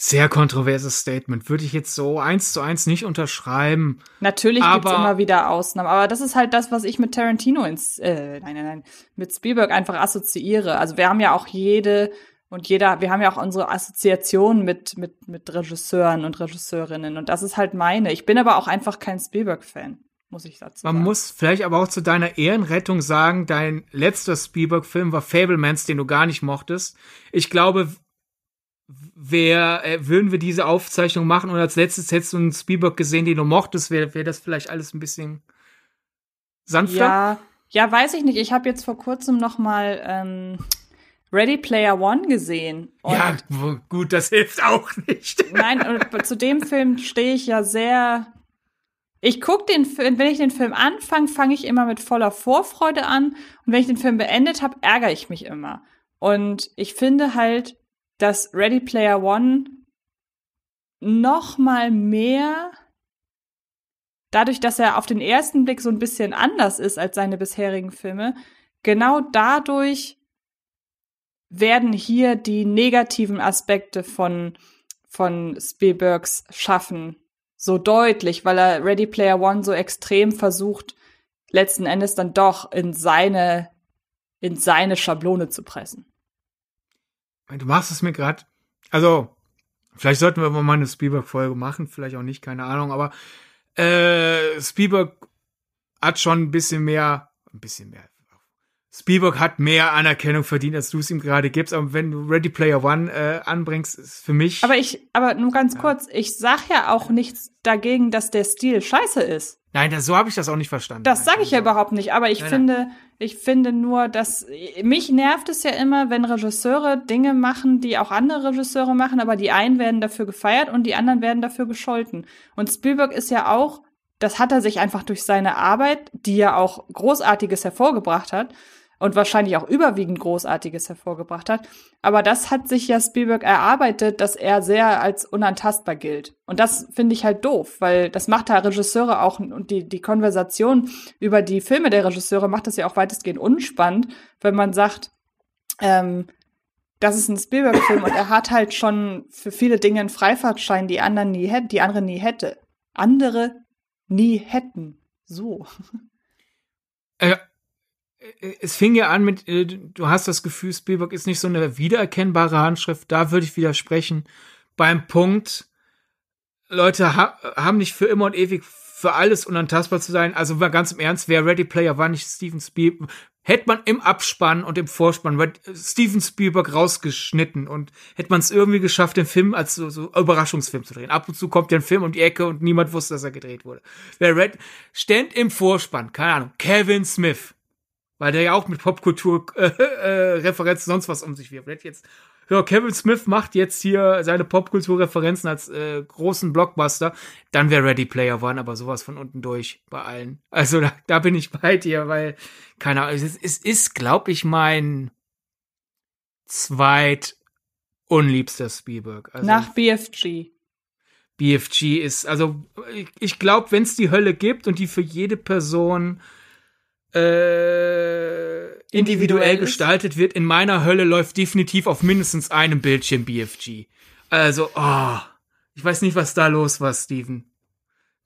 Sehr kontroverses Statement. Würde ich jetzt so eins zu eins nicht unterschreiben. Natürlich gibt es immer wieder Ausnahmen, aber das ist halt das, was ich mit Tarantino ins, äh, nein, nein, nein, mit Spielberg einfach assoziiere. Also wir haben ja auch jede und jeder, wir haben ja auch unsere Assoziation mit, mit, mit Regisseuren und Regisseurinnen. Und das ist halt meine. Ich bin aber auch einfach kein Spielberg-Fan muss ich dazu Man sagen. muss vielleicht aber auch zu deiner Ehrenrettung sagen, dein letzter Spielberg-Film war Fablemans, den du gar nicht mochtest. Ich glaube, wer, äh, würden wir diese Aufzeichnung machen und als letztes hättest du einen Spielberg gesehen, den du mochtest, wäre wär das vielleicht alles ein bisschen sanfter? Ja, ja, weiß ich nicht. Ich habe jetzt vor kurzem noch mal ähm, Ready Player One gesehen. ja, gut, das hilft auch nicht. Nein, zu dem Film stehe ich ja sehr ich guck den Film, wenn ich den Film anfange, fange ich immer mit voller Vorfreude an. Und wenn ich den Film beendet habe, ärgere ich mich immer. Und ich finde halt, dass Ready Player One noch mal mehr dadurch, dass er auf den ersten Blick so ein bisschen anders ist als seine bisherigen Filme, genau dadurch werden hier die negativen Aspekte von, von Spielbergs Schaffen so deutlich, weil er Ready Player One so extrem versucht, letzten Endes dann doch in seine, in seine Schablone zu pressen. Du machst es mir gerade. Also, vielleicht sollten wir mal eine Spielberg-Folge machen, vielleicht auch nicht, keine Ahnung, aber äh, Spielberg hat schon ein bisschen mehr, ein bisschen mehr, Spielberg hat mehr Anerkennung verdient, als du es ihm gerade gibst. Aber wenn du Ready Player One äh, anbringst, ist für mich. Aber ich, aber nur ganz ja. kurz, ich sag ja auch nichts dagegen, dass der Stil scheiße ist. Nein, das, so habe ich das auch nicht verstanden. Das sage ich ja also überhaupt nicht. Aber ich nein, finde, nein. ich finde nur, dass mich nervt es ja immer, wenn Regisseure Dinge machen, die auch andere Regisseure machen, aber die einen werden dafür gefeiert und die anderen werden dafür gescholten. Und Spielberg ist ja auch, das hat er sich einfach durch seine Arbeit, die ja auch Großartiges hervorgebracht hat, und wahrscheinlich auch überwiegend Großartiges hervorgebracht hat. Aber das hat sich ja Spielberg erarbeitet, dass er sehr als unantastbar gilt. Und das finde ich halt doof, weil das macht ja Regisseure auch und die, die Konversation über die Filme der Regisseure macht das ja auch weitestgehend unspannend, wenn man sagt, ähm, das ist ein Spielberg-Film und er hat halt schon für viele Dinge einen Freifahrtschein, die anderen nie hätten, die andere nie hätte. Andere nie hätten. So. Äh, es fing ja an mit, äh, du hast das Gefühl, Spielberg ist nicht so eine wiedererkennbare Handschrift. Da würde ich widersprechen. Beim Punkt, Leute ha haben nicht für immer und ewig für alles unantastbar zu sein. Also mal ganz im Ernst, wer Ready Player war nicht Steven Spielberg, hätte man im Abspann und im Vorspann Steven Spielberg rausgeschnitten und hätte man es irgendwie geschafft, den Film als so, so Überraschungsfilm zu drehen. Ab und zu kommt der Film um die Ecke und niemand wusste, dass er gedreht wurde. Wer Red, stand im Vorspann, keine Ahnung, Kevin Smith weil der ja auch mit Popkultur äh, äh, Referenzen sonst was um sich wirft. Jetzt ja, Kevin Smith macht jetzt hier seine Popkulturreferenzen als äh, großen Blockbuster, dann wäre Ready Player One aber sowas von unten durch bei allen. Also da, da bin ich bei dir, weil keine Ahnung, es ist, es ist glaube ich mein zweit unliebster Spielberg. Also, Nach BFG. BFG ist also ich, ich glaube, wenn es die Hölle gibt und die für jede Person äh, individuell gestaltet wird. In meiner Hölle läuft definitiv auf mindestens einem Bildschirm BFG. Also, oh, ich weiß nicht, was da los war, Steven.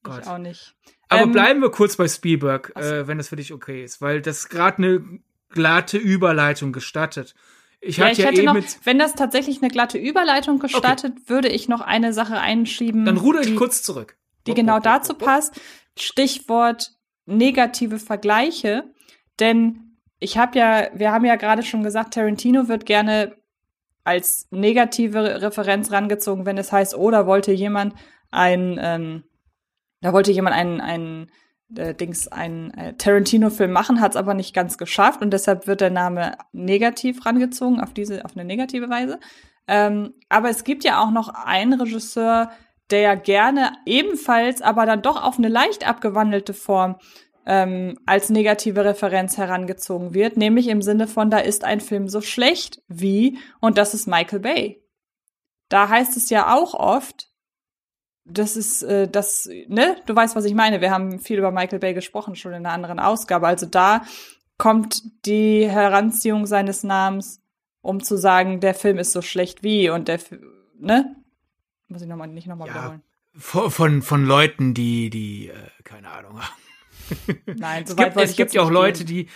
Gott. Ich auch nicht. Aber ähm, bleiben wir kurz bei Spielberg, äh, wenn das für dich okay ist, weil das gerade eine glatte Überleitung gestattet. Ich, ja, ich ja hätte eh noch, wenn das tatsächlich eine glatte Überleitung gestattet, okay. würde ich noch eine Sache einschieben. Dann ruder ich kurz zurück. Die oh, genau oh, dazu oh, passt. Stichwort negative Vergleiche. Denn ich habe ja, wir haben ja gerade schon gesagt, Tarantino wird gerne als negative Referenz rangezogen, wenn es heißt, oh, da wollte jemand ein, ähm, da wollte jemand einen, einen äh, Dings einen äh, Tarantino-Film machen, hat es aber nicht ganz geschafft und deshalb wird der Name negativ rangezogen auf diese, auf eine negative Weise. Ähm, aber es gibt ja auch noch einen Regisseur, der ja gerne ebenfalls, aber dann doch auf eine leicht abgewandelte Form ähm, als negative Referenz herangezogen wird, nämlich im Sinne von, da ist ein Film so schlecht wie, und das ist Michael Bay. Da heißt es ja auch oft, das ist äh, das, ne? Du weißt, was ich meine. Wir haben viel über Michael Bay gesprochen, schon in einer anderen Ausgabe. Also da kommt die Heranziehung seines Namens, um zu sagen, der Film ist so schlecht wie und der, ne? Muss ich noch mal, nicht nochmal ja, wiederholen. Von, von, Leuten, die, die, äh, keine Ahnung haben. Nein, so es gibt, es gibt ja auch Leute, die,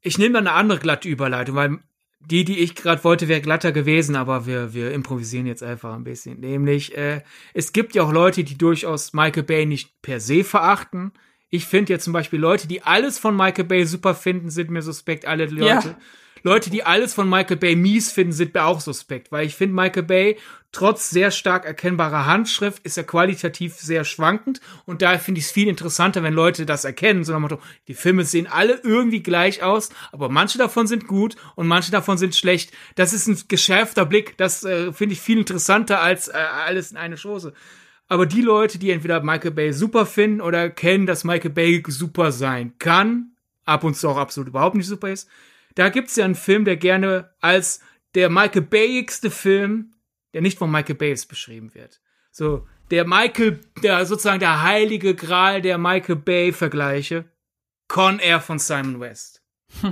ich nehme da eine andere glatte Überleitung, weil die, die ich gerade wollte, wäre glatter gewesen, aber wir, wir improvisieren jetzt einfach ein bisschen. Nämlich, äh, es gibt ja auch Leute, die durchaus Michael Bay nicht per se verachten. Ich finde ja zum Beispiel Leute, die alles von Michael Bay super finden, sind mir suspekt. Alle Leute, ja. Leute, die alles von Michael Bay mies finden, sind mir auch suspekt, weil ich finde Michael Bay trotz sehr stark erkennbarer Handschrift ist er qualitativ sehr schwankend und daher finde ich es viel interessanter, wenn Leute das erkennen, so Motto, die Filme sehen alle irgendwie gleich aus, aber manche davon sind gut und manche davon sind schlecht. Das ist ein geschärfter Blick, das äh, finde ich viel interessanter als äh, alles in eine Chose. Aber die Leute, die entweder Michael Bay super finden oder kennen, dass Michael Bay super sein kann, ab und zu auch absolut überhaupt nicht super ist, da gibt's ja einen Film, der gerne als der Michael Bayigste Film, der nicht von Michael Bay beschrieben wird. So, der Michael, der sozusagen der heilige Gral der Michael Bay Vergleiche. Con Air von Simon West.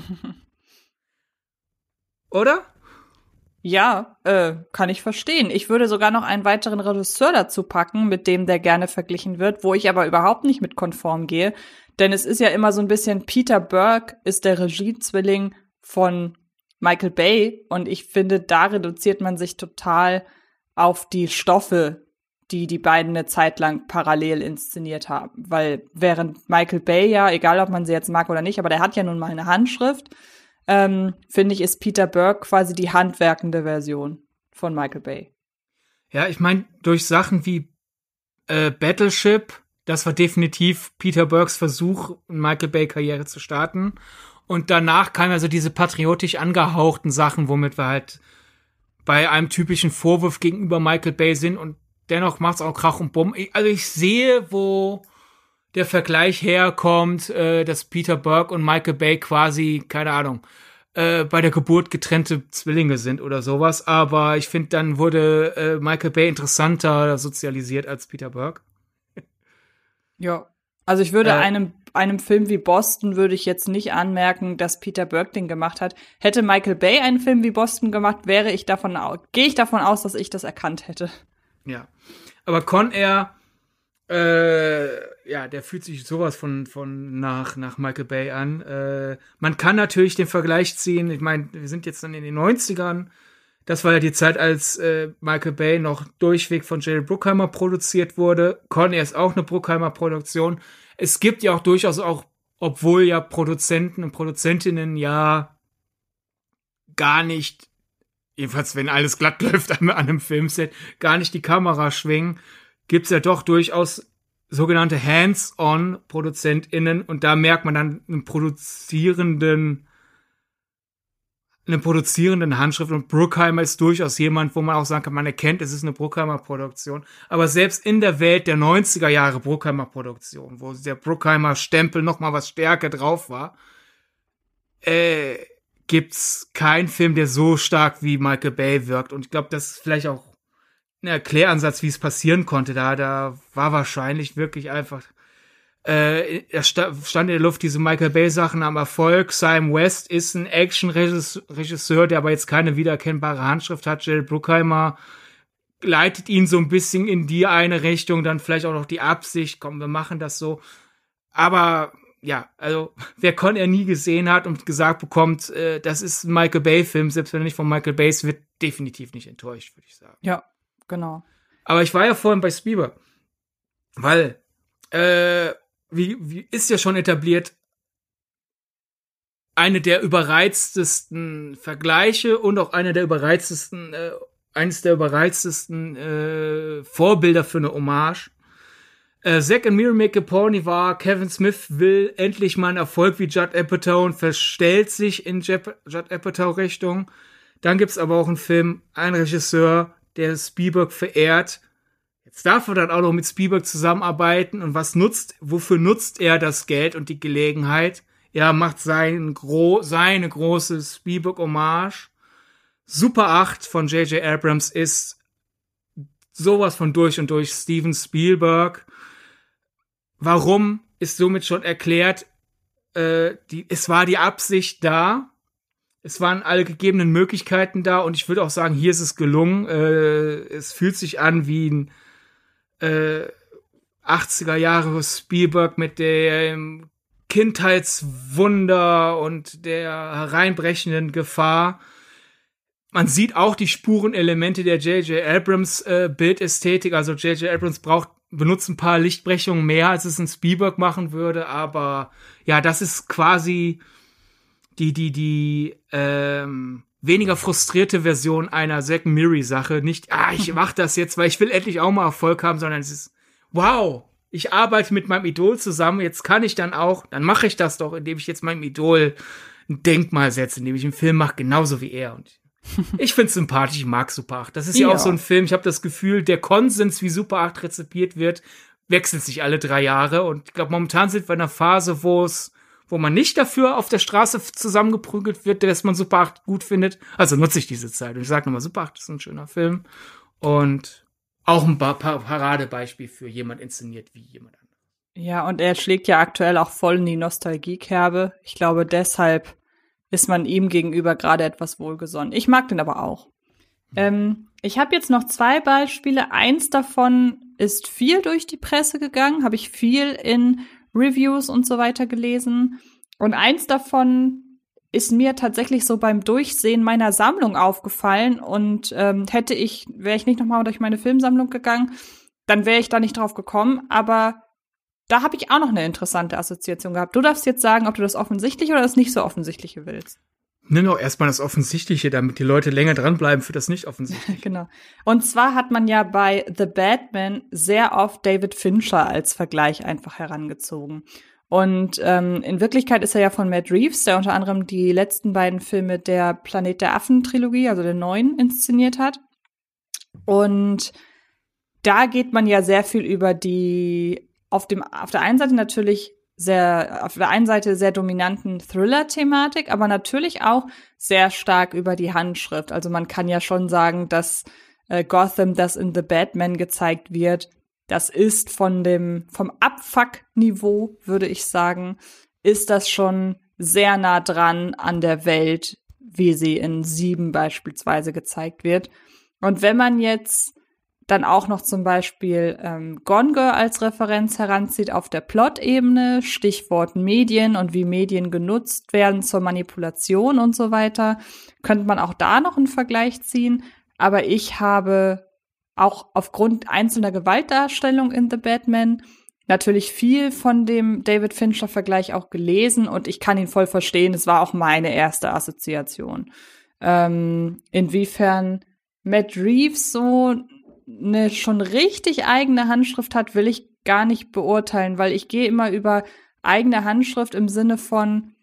Oder? Ja, äh, kann ich verstehen. Ich würde sogar noch einen weiteren Regisseur dazu packen, mit dem der gerne verglichen wird, wo ich aber überhaupt nicht mit konform gehe. Denn es ist ja immer so ein bisschen, Peter Burke ist der Regiezwilling von Michael Bay und ich finde, da reduziert man sich total auf die Stoffe, die die beiden eine Zeit lang parallel inszeniert haben. Weil während Michael Bay ja, egal ob man sie jetzt mag oder nicht, aber der hat ja nun mal eine Handschrift, ähm, finde ich, ist Peter Burke quasi die handwerkende Version von Michael Bay. Ja, ich meine, durch Sachen wie äh, Battleship, das war definitiv Peter Burkes Versuch, eine Michael Bay-Karriere zu starten. Und danach kamen also diese patriotisch angehauchten Sachen, womit wir halt bei einem typischen Vorwurf gegenüber Michael Bay sind und dennoch macht's auch Krach und Bumm. Also ich sehe, wo der Vergleich herkommt, äh, dass Peter Burke und Michael Bay quasi, keine Ahnung, äh, bei der Geburt getrennte Zwillinge sind oder sowas. Aber ich finde, dann wurde äh, Michael Bay interessanter sozialisiert als Peter Burke. Ja, also ich würde äh, einem, einem Film wie Boston würde ich jetzt nicht anmerken, dass Peter Burke den gemacht hat. Hätte Michael Bay einen Film wie Boston gemacht, wäre ich davon gehe ich davon aus, dass ich das erkannt hätte. Ja. Aber Con Air, äh, ja, der fühlt sich sowas von, von nach, nach Michael Bay an. Äh, man kann natürlich den Vergleich ziehen. Ich meine, wir sind jetzt dann in den 90ern. Das war ja die Zeit, als äh, Michael Bay noch durchweg von Jerry Bruckheimer produziert wurde. Con Air ist auch eine Bruckheimer Produktion. Es gibt ja auch durchaus auch, obwohl ja Produzenten und Produzentinnen ja gar nicht, jedenfalls wenn alles glatt läuft an, einem Filmset, gar nicht die Kamera schwingen, gibt's ja doch durchaus sogenannte Hands-on-ProduzentInnen und da merkt man dann einen produzierenden eine produzierenden Handschrift und Bruckheimer ist durchaus jemand, wo man auch sagen kann, man erkennt, es ist eine Bruckheimer Produktion. Aber selbst in der Welt der 90er Jahre Bruckheimer Produktion, wo der Bruckheimer Stempel noch mal was stärker drauf war, äh, gibt's keinen Film, der so stark wie Michael Bay wirkt. Und ich glaube, das ist vielleicht auch ein Erkläransatz, wie es passieren konnte. Da, da war wahrscheinlich wirklich einfach äh, es stand in der Luft diese Michael Bay Sachen am Erfolg. Simon West ist ein Action-Regisseur, der aber jetzt keine wiedererkennbare Handschrift hat. Jill Bruckheimer leitet ihn so ein bisschen in die eine Richtung, dann vielleicht auch noch die Absicht, komm, wir machen das so. Aber ja, also wer Con er nie gesehen hat und gesagt bekommt, äh, das ist ein Michael Bay-Film, selbst wenn er nicht von Michael Bay ist, wird definitiv nicht enttäuscht, würde ich sagen. Ja, genau. Aber ich war ja vorhin bei Spielberg, weil äh, wie, wie ist ja schon etabliert, eine der überreiztesten Vergleiche und auch eine der überreiztesten, äh, eines der überreiztesten äh, Vorbilder für eine Hommage. Äh, Zack and Miri make a Pony war, Kevin Smith will endlich mal einen Erfolg wie Judd Apatow und verstellt sich in Judd Apatow Richtung. Dann gibt's aber auch einen Film, ein Regisseur, der Spielberg verehrt, Jetzt darf er dann auch noch mit Spielberg zusammenarbeiten und was nutzt, wofür nutzt er das Geld und die Gelegenheit? Er macht sein gro seine große Spielberg-Hommage. Super 8 von J.J. Abrams ist sowas von durch und durch Steven Spielberg. Warum ist somit schon erklärt, äh, die, es war die Absicht da, es waren alle gegebenen Möglichkeiten da und ich würde auch sagen, hier ist es gelungen. Äh, es fühlt sich an wie ein äh, 80er Jahre Spielberg mit dem Kindheitswunder und der hereinbrechenden Gefahr. Man sieht auch die Spurenelemente der J.J. Abrams äh, Bildästhetik. Also J.J. Abrams braucht benutzt ein paar Lichtbrechungen mehr, als es ein Spielberg machen würde. Aber ja, das ist quasi die die die ähm, weniger frustrierte Version einer Zack Miri Sache. Nicht, ah, ich mach das jetzt, weil ich will endlich auch mal Erfolg haben, sondern es ist, wow, ich arbeite mit meinem Idol zusammen, jetzt kann ich dann auch, dann mache ich das doch, indem ich jetzt meinem Idol ein Denkmal setze, indem ich einen Film mache, genauso wie er. Und ich find's sympathisch, ich mag Super 8. Das ist ja, ja auch so ein Film, ich habe das Gefühl, der Konsens, wie Super 8 rezipiert wird, wechselt sich alle drei Jahre. Und ich glaube, momentan sind wir in einer Phase, wo es wo man nicht dafür auf der Straße zusammengeprügelt wird, dass man Super 8 gut findet. Also nutze ich diese Zeit. Und ich sage nochmal, Super 8 ist ein schöner Film. Und auch ein Paradebeispiel für jemand inszeniert wie jemand anderes. Ja, und er schlägt ja aktuell auch voll in die Nostalgiekerbe. Ich glaube, deshalb ist man ihm gegenüber gerade etwas wohlgesonnen. Ich mag den aber auch. Mhm. Ähm, ich habe jetzt noch zwei Beispiele. Eins davon ist viel durch die Presse gegangen, habe ich viel in Reviews und so weiter gelesen. Und eins davon ist mir tatsächlich so beim Durchsehen meiner Sammlung aufgefallen und ähm, hätte ich, wäre ich nicht nochmal durch meine Filmsammlung gegangen, dann wäre ich da nicht drauf gekommen. Aber da habe ich auch noch eine interessante Assoziation gehabt. Du darfst jetzt sagen, ob du das offensichtliche oder das nicht so offensichtliche willst. Nimm doch erstmal das Offensichtliche, damit die Leute länger dranbleiben für das Nicht-Offensichtliche. genau. Und zwar hat man ja bei The Batman sehr oft David Fincher als Vergleich einfach herangezogen. Und ähm, in Wirklichkeit ist er ja von Matt Reeves, der unter anderem die letzten beiden Filme der Planet der Affen-Trilogie, also der neuen, inszeniert hat. Und da geht man ja sehr viel über die auf dem auf der einen Seite natürlich sehr, auf der einen Seite sehr dominanten Thriller-Thematik, aber natürlich auch sehr stark über die Handschrift. Also man kann ja schon sagen, dass äh, Gotham, das in The Batman gezeigt wird, das ist von dem, vom Abfuck-Niveau, würde ich sagen, ist das schon sehr nah dran an der Welt, wie sie in Sieben beispielsweise gezeigt wird. Und wenn man jetzt dann auch noch zum Beispiel ähm, Gone als Referenz heranzieht auf der Plot-Ebene, Stichwort Medien und wie Medien genutzt werden zur Manipulation und so weiter, könnte man auch da noch einen Vergleich ziehen. Aber ich habe auch aufgrund einzelner Gewaltdarstellung in The Batman natürlich viel von dem David Fincher-Vergleich auch gelesen und ich kann ihn voll verstehen. Es war auch meine erste Assoziation. Ähm, inwiefern Matt Reeves so eine schon richtig eigene Handschrift hat, will ich gar nicht beurteilen, weil ich gehe immer über eigene Handschrift im Sinne von,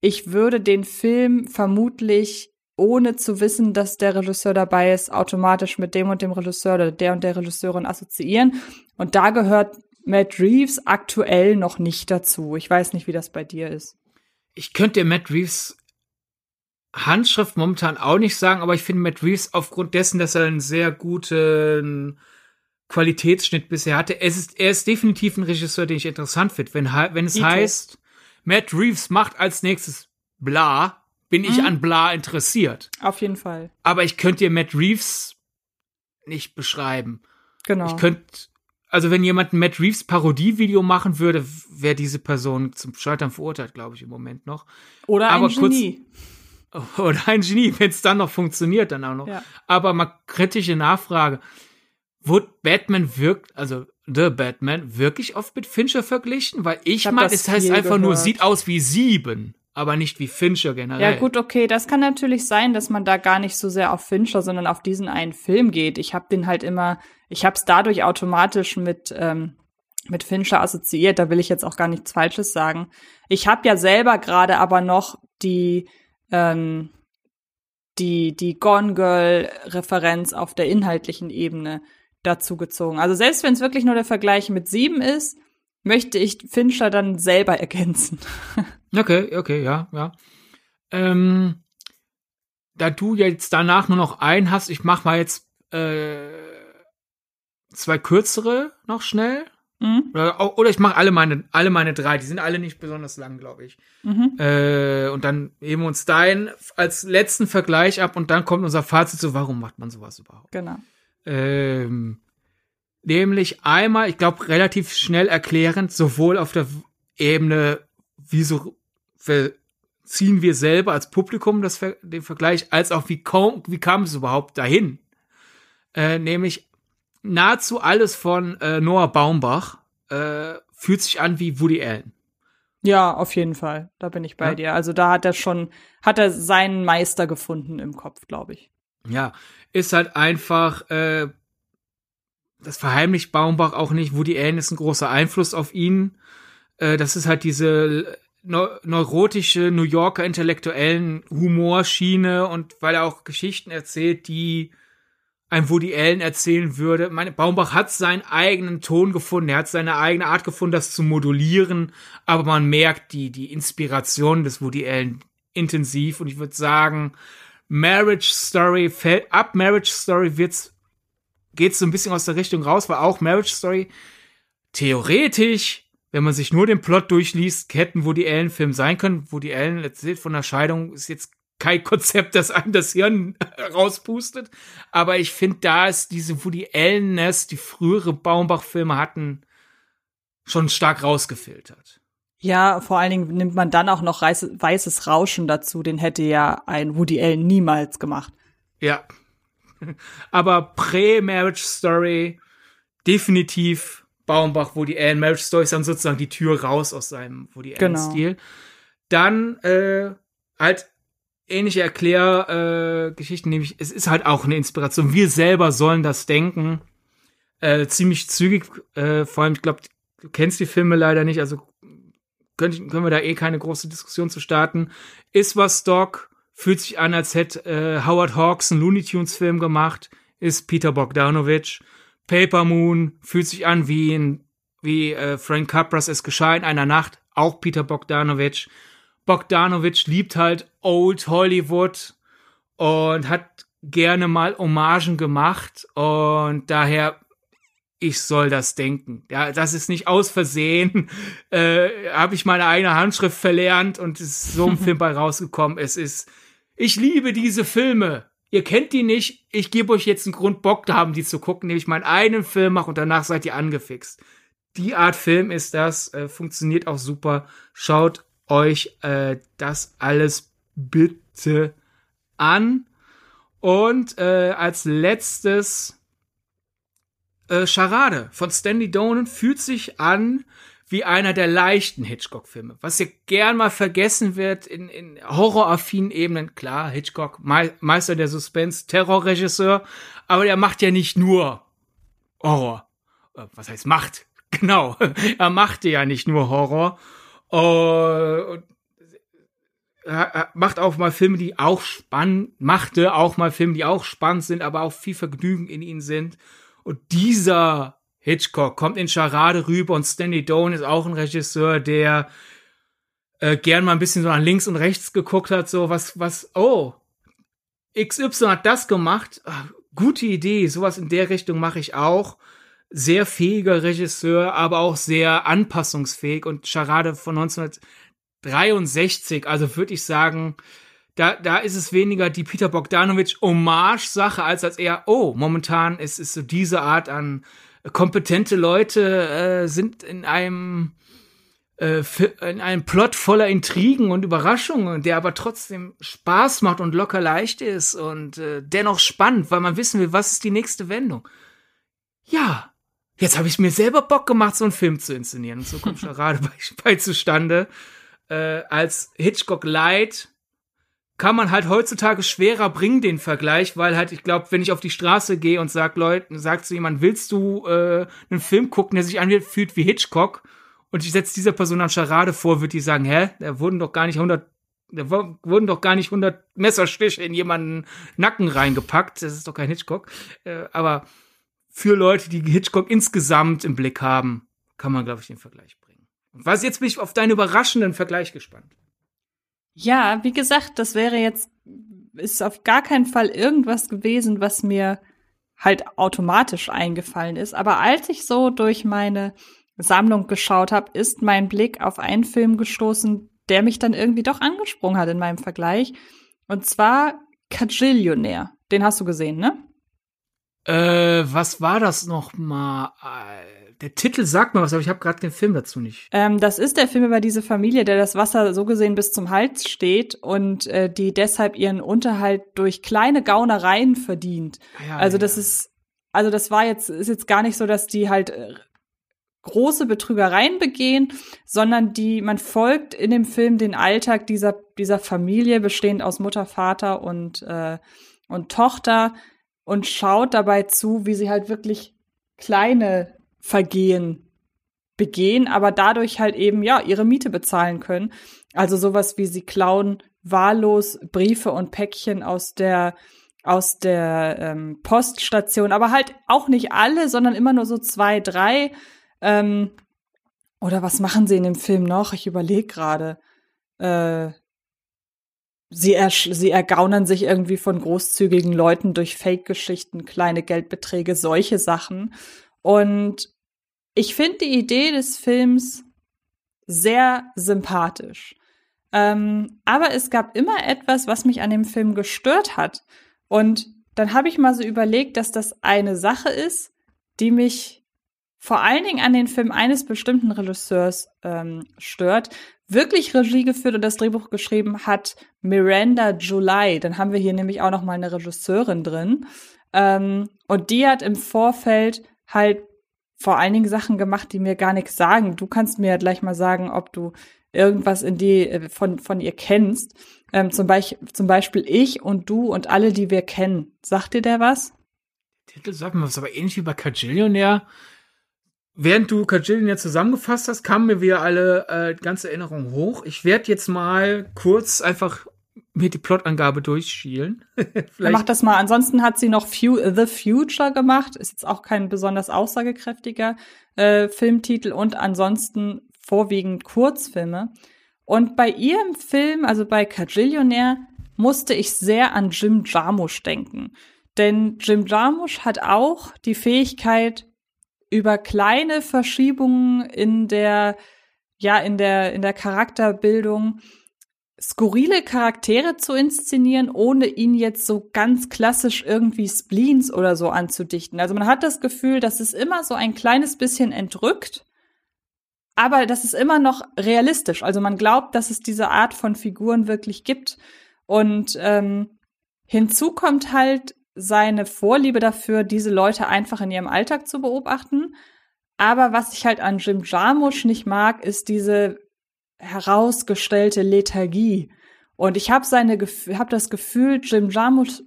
ich würde den Film vermutlich ohne zu wissen, dass der Regisseur dabei ist, automatisch mit dem und dem Regisseur oder der und der Regisseurin assoziieren. Und da gehört Matt Reeves aktuell noch nicht dazu. Ich weiß nicht, wie das bei dir ist. Ich könnte Matt Reeves Handschrift momentan auch nicht sagen, aber ich finde Matt Reeves aufgrund dessen, dass er einen sehr guten Qualitätsschnitt bisher hatte. Es ist, er ist definitiv ein Regisseur, den ich interessant finde. Wenn, wenn es Dito. heißt, Matt Reeves macht als nächstes bla, bin ich Mhm. an bla interessiert. Auf jeden Fall. Aber ich könnte dir Matt Reeves nicht beschreiben. Genau. Ich könnte, also wenn jemand ein Matt Reeves Parodievideo machen würde, wäre diese Person zum Scheitern verurteilt, glaube ich, im Moment noch. Oder aber ein kurz- Genie. Oder ein Genie, wenn es dann noch funktioniert, dann auch noch. Ja. Aber mal kritische Nachfrage. Wurde Batman wirkt, also The Batman, wirklich oft mit Fincher verglichen? Weil ich, hab meine, es heißt einfach nur, gehört. sieht aus wie sieben, aber nicht wie Fincher generell. Ja, gut, okay, das kann natürlich sein, dass man da gar nicht so sehr auf Fincher, sondern auf diesen einen Film geht. Ich habe den halt immer, ich habe es dadurch automatisch mit ähm, mit Fincher assoziiert. Da will ich jetzt auch gar nichts Falsches sagen. Ich habe ja selber gerade aber noch die ähm, die die Gone Girl Referenz auf der inhaltlichen Ebene dazu gezogen. Also selbst wenn es wirklich nur der Vergleich mit sieben ist, möchte ich Fincher dann selber ergänzen. Okay, okay, ja, ja. Ähm, da du jetzt danach nur noch einen hast, ich mach mal jetzt äh, zwei kürzere noch schnell. Mhm. Oder, oder ich mache alle meine, alle meine drei. Die sind alle nicht besonders lang, glaube ich. Mhm. Äh, und dann heben wir uns deinen als letzten Vergleich ab und dann kommt unser Fazit so, warum macht man sowas überhaupt? Genau. Ähm, nämlich einmal, ich glaube, relativ schnell erklärend, sowohl auf der Ebene, wieso ziehen wir selber als Publikum das, den Vergleich, als auch wie, kaum, wie kam es überhaupt dahin? Äh, nämlich nahezu alles von äh, Noah Baumbach äh, fühlt sich an wie Woody Allen. Ja, auf jeden Fall. Da bin ich bei Ja. dir. Also da hat er schon, hat er seinen Meister gefunden im Kopf, glaube ich. Ja, ist halt einfach, äh, das verheimlicht Baumbach auch nicht. Woody Allen ist ein großer Einfluss auf ihn. Äh, das ist halt diese neu neurotische New Yorker intellektuellen Humorschiene und weil er auch Geschichten erzählt, die ein Woody Allen erzählen würde. Meine, Baumbach hat seinen eigenen Ton gefunden, er hat seine eigene Art gefunden, das zu modulieren, aber man merkt die, die Inspiration des Woody Allen intensiv und ich würde sagen, Marriage Story fällt ab Marriage Story wird's geht's so ein bisschen aus der Richtung raus, weil auch Marriage Story theoretisch, wenn man sich nur den Plot durchliest, hätten Woody Allen Film sein können. Woody Allen erzählt von der Scheidung ist jetzt kein Konzept, das einem das Hirn rauspustet, aber ich finde, da ist diese Woody Allenness, die frühere Baumbach Filme hatten, schon stark rausgefiltert. Ja, vor allen Dingen nimmt man dann auch noch weißes Rauschen dazu. Den hätte ja ein Woody Allen niemals gemacht. Ja. Aber Prä-Marriage Story definitiv Baumbach, Woody Allen. Marriage Story ist dann sozusagen die Tür raus aus seinem Woody Genau. Allen-Stil. Dann äh, halt ähnliche Erklärgeschichten, äh, nämlich es ist halt auch eine Inspiration. Wir selber sollen das denken. Äh, ziemlich zügig, äh, vor allem, ich glaube, du kennst die Filme leider nicht, also können, können wir da eh keine große Diskussion zu starten. Ist was Doc, fühlt sich an, als hätte äh, Howard Hawks einen Looney Tunes Film gemacht, ist Peter Bogdanovich. Paper Moon fühlt sich an wie ein, wie äh, Frank Capras es geschah in einer Nacht, auch Peter Bogdanovich. Bogdanovich liebt halt Old Hollywood und hat gerne mal Hommagen gemacht und daher ich soll das denken. Ja, das ist nicht aus Versehen. Äh, Habe ich meine eigene Handschrift verlernt und es ist so ein Film bei rausgekommen. Es ist, ich liebe diese Filme. Ihr kennt die nicht. Ich gebe euch jetzt einen Grund, Bock da haben, die zu gucken, nämlich meinen eigenen Film mache und danach seid ihr angefixt. Die Art Film ist das, äh, funktioniert auch super. Schaut euch äh, das alles bitte an. Und äh, als letztes äh, Charade von Stanley Donen fühlt sich an wie einer der leichten Hitchcock-Filme. Was ja gern mal vergessen wird in, in horroraffinen Ebenen. Klar, Hitchcock, Me Meister der Suspense, Terrorregisseur, aber der macht ja nicht nur Horror. Äh, Was heißt macht? Genau, er machte ja nicht nur Horror. Und macht auch mal Filme, die auch spannend, machte auch mal Filme, die auch spannend sind, aber auch viel Vergnügen in ihnen sind. Und dieser Hitchcock kommt in Charade rüber und Stanley Doan ist auch ein Regisseur, der äh, gern mal ein bisschen so nach links und rechts geguckt hat, so was, was, oh, XY hat das gemacht, ah, gute Idee, sowas in der Richtung mache ich auch. Sehr fähiger Regisseur, aber auch sehr anpassungsfähig und Charade von 1963. Also würde ich sagen, da, da ist es weniger die Peter Bogdanovich Hommage-Sache, als als eher, oh, momentan ist es so diese Art an kompetente Leute äh, sind in einem äh, in einem Plot voller Intrigen und Überraschungen, der aber trotzdem Spaß macht und locker leicht ist und äh, dennoch spannend, weil man wissen will, was ist die nächste Wendung. Ja, jetzt habe ich mir selber Bock gemacht, so einen Film zu inszenieren. Und so kommt Charade bei, bei zustande. Äh, als Hitchcock Light kann man halt heutzutage schwerer bringen, den Vergleich, weil halt, ich glaube, wenn ich auf die Straße gehe und sag Leuten, sag zu jemandem, willst du äh, einen Film gucken, der sich anfühlt wie Hitchcock? Und ich setze dieser Person dann Charade vor, wird die sagen, hä, da wurden doch gar nicht 100 da wurden doch gar nicht 100 Messerstiche in jemanden Nacken reingepackt. Das ist doch kein Hitchcock. Äh, aber für Leute, die Hitchcock insgesamt im Blick haben, kann man, glaube ich, den Vergleich bringen. Und was jetzt bin ich auf deinen überraschenden Vergleich gespannt. Ja, wie gesagt, das wäre jetzt, ist auf gar keinen Fall irgendwas gewesen, was mir halt automatisch eingefallen ist. Aber als ich so durch meine Sammlung geschaut habe, ist mein Blick auf einen Film gestoßen, der mich dann irgendwie doch angesprungen hat in meinem Vergleich. Und zwar Cajillionaire. Den hast du gesehen, ne? Äh, was war das noch mal? Der Titel sagt mir was, aber ich habe gerade den Film dazu nicht. Ähm, das ist der Film über diese Familie, der das Wasser so gesehen bis zum Hals steht und äh, die deshalb ihren Unterhalt durch kleine Gaunereien verdient. Ja, also das ja. ist, also das war jetzt ist jetzt gar nicht so, dass die halt äh, große Betrügereien begehen, sondern die man folgt in dem Film den Alltag dieser dieser Familie bestehend aus Mutter, Vater und äh, und Tochter und schaut dabei zu, wie sie halt wirklich kleine Vergehen begehen, aber dadurch halt eben ja ihre Miete bezahlen können. Also sowas wie sie klauen wahllos Briefe und Päckchen aus der aus der ähm, Poststation, aber halt auch nicht alle, sondern immer nur so zwei, drei. Ähm, oder was machen sie in dem Film noch? Ich überlege gerade. Äh, sie, sie ergaunern sich irgendwie von großzügigen Leuten durch Fake-Geschichten, kleine Geldbeträge, solche Sachen. Und ich finde die Idee des Films sehr sympathisch. Ähm, aber es gab immer etwas, was mich an dem Film gestört hat. Und dann habe ich mal so überlegt, dass das eine Sache ist, die mich vor allen Dingen an den Film eines bestimmten Regisseurs ähm, stört, wirklich Regie geführt und das Drehbuch geschrieben hat Miranda July. Dann haben wir hier nämlich auch noch mal eine Regisseurin drin. Ähm, und die hat im Vorfeld halt vor allen Dingen Sachen gemacht, die mir gar nichts sagen. Du kannst mir ja gleich mal sagen, ob du irgendwas in die äh, von von ihr kennst. Ähm, zum, Beispiel, zum Beispiel ich und du und alle, die wir kennen. Sagt dir der was? Titel sagt mir was, aber ähnlich wie bei Cajillionaire Während du Kajilin jetzt zusammengefasst hast, kamen mir wieder alle äh, ganze Erinnerungen hoch. Ich werde jetzt mal kurz einfach mir die Plotangabe durchschielen. Mach das mal. Ansonsten hat sie noch Fu The Future gemacht. Ist jetzt auch kein besonders aussagekräftiger äh, Filmtitel und ansonsten vorwiegend Kurzfilme. Und bei ihrem Film, also bei Kajillionaire, musste ich sehr an Jim Jarmusch denken. Denn Jim Jarmusch hat auch die Fähigkeit, über kleine Verschiebungen in der, ja, in der, in der Charakterbildung skurrile Charaktere zu inszenieren, ohne ihn jetzt so ganz klassisch irgendwie Spleens oder so anzudichten. Also man hat das Gefühl, dass es immer so ein kleines bisschen entrückt, aber das ist immer noch realistisch. Also man glaubt, dass es diese Art von Figuren wirklich gibt. Und ähm, hinzu kommt halt seine Vorliebe dafür, diese Leute einfach in ihrem Alltag zu beobachten. Aber was ich halt an Jim Jarmusch nicht mag, ist diese herausgestellte Lethargie. Und ich habe seine habe das Gefühl, Jim Jarmusch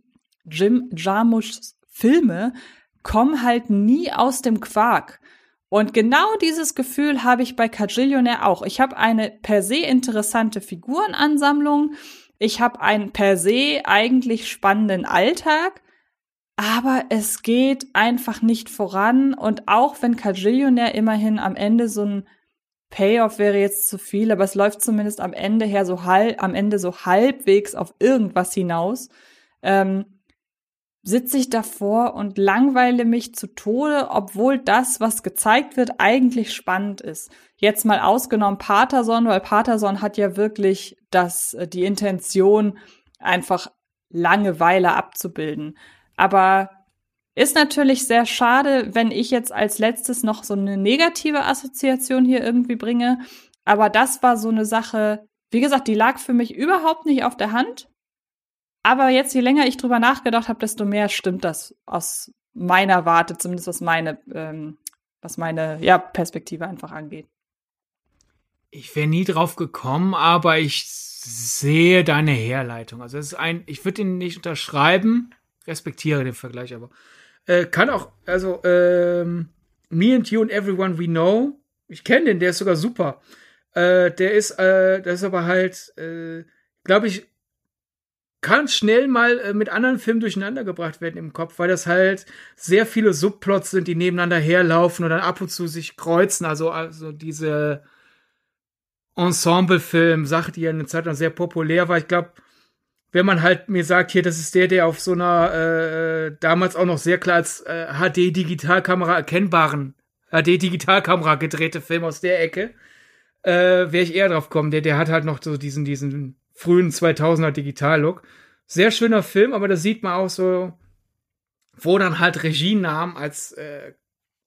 Jim Jarmuschs Filme kommen halt nie aus dem Quark. Und genau dieses Gefühl habe ich bei Cajillionaire auch. Ich habe eine per se interessante Figurenansammlung. Ich habe einen per se eigentlich spannenden Alltag aber es geht einfach nicht voran. Und auch wenn Cajillionaire immerhin am Ende so ein Payoff wäre jetzt zu viel, aber es läuft zumindest am Ende her so halb, am Ende so halbwegs auf irgendwas hinaus. Ähm, sitze ich davor und langweile mich zu Tode, obwohl das, was gezeigt wird, eigentlich spannend ist. Jetzt mal ausgenommen Paterson, weil Paterson hat ja wirklich das, äh, die Intention, einfach Langeweile abzubilden. Aber ist natürlich sehr schade, wenn ich jetzt als letztes noch so eine negative Assoziation hier irgendwie bringe. Aber das war so eine Sache, wie gesagt, die lag für mich überhaupt nicht auf der Hand. Aber jetzt, je länger ich drüber nachgedacht habe, desto mehr stimmt das aus meiner Warte, zumindest was meine, ähm, was meine ja, Perspektive einfach angeht. Ich wäre nie drauf gekommen, aber ich sehe deine Herleitung. Also es ist ein, ich würde ihn nicht unterschreiben, respektiere den Vergleich, aber äh, kann auch, also ähm, Me and You and Everyone We Know, ich kenne den, der ist sogar super. Äh, der ist, äh, das ist aber halt, äh, glaube ich, kann schnell mal äh, mit anderen Filmen durcheinander gebracht werden im Kopf, weil das halt sehr viele Subplots sind, die nebeneinander herlaufen und dann ab und zu sich kreuzen. Also, also diese Ensemble-Film-Sache, die ja eine Zeit lang sehr populär war. Ich glaube, wenn man halt mir sagt, hier, das ist der, der auf so einer äh, damals auch noch sehr klar als äh, HD-Digitalkamera erkennbaren HD-Digitalkamera gedrehte Film aus der Ecke, äh, wäre ich eher drauf kommen. Der, der hat halt noch so diesen, diesen frühen 2000er Digital-Look. Sehr schöner Film, aber da sieht man auch so, wo dann halt Regienamen als äh,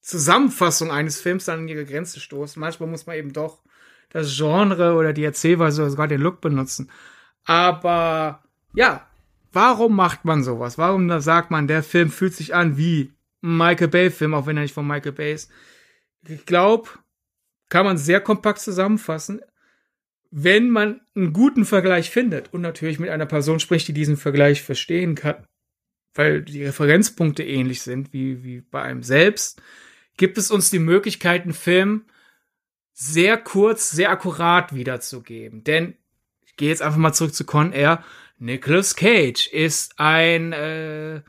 Zusammenfassung eines Films dann an ihre Grenze stoßen. Manchmal muss man eben doch das Genre oder die Erzählweise oder sogar den Look benutzen. Aber ja, warum macht man sowas? Warum sagt man, der Film fühlt sich an wie ein Michael Bay-Film, auch wenn er nicht von Michael Bay ist? Ich glaube, kann man sehr kompakt zusammenfassen wenn man einen guten Vergleich findet und natürlich mit einer Person spricht, die diesen Vergleich verstehen kann, weil die Referenzpunkte ähnlich sind wie, wie bei einem selbst, gibt es uns die Möglichkeit, einen Film sehr kurz, sehr akkurat wiederzugeben. Denn ich gehe jetzt einfach mal zurück zu Con Air. Nicolas Cage ist ein äh,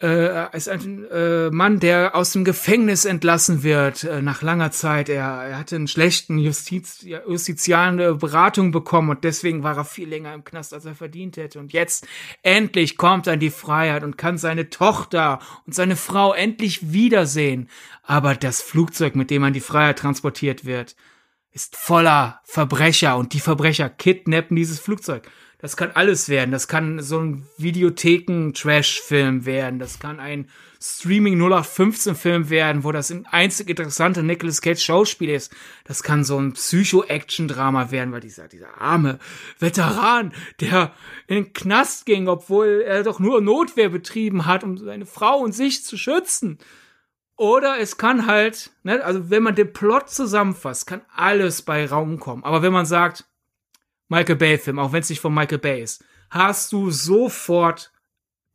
äh, ist ein äh, Mann, der aus dem Gefängnis entlassen wird äh, nach langer Zeit. Er, er hatte einen schlechten Justiz, justizialen Beratung bekommen und deswegen war er viel länger im Knast, als er verdient hätte. Und jetzt endlich kommt er in die Freiheit und kann seine Tochter und seine Frau endlich wiedersehen. Aber das Flugzeug, mit dem er in die Freiheit transportiert wird, ist voller Verbrecher und die Verbrecher kidnappen dieses Flugzeug. Das kann alles werden. Das kann so ein Videotheken-Trash-Film werden. Das kann ein Streaming 0815-Film werden, wo das einzig interessante Nicolas Cage Schauspiel ist. Das kann so ein Psycho-Action-Drama werden, weil dieser, dieser arme Veteran, der in den Knast ging, obwohl er doch nur Notwehr betrieben hat, um seine Frau und sich zu schützen. Oder es kann halt, ne, also wenn man den Plot zusammenfasst, kann alles bei Raum kommen. Aber wenn man sagt, Michael Bay-Film, auch wenn es nicht von Michael Bay ist, hast du sofort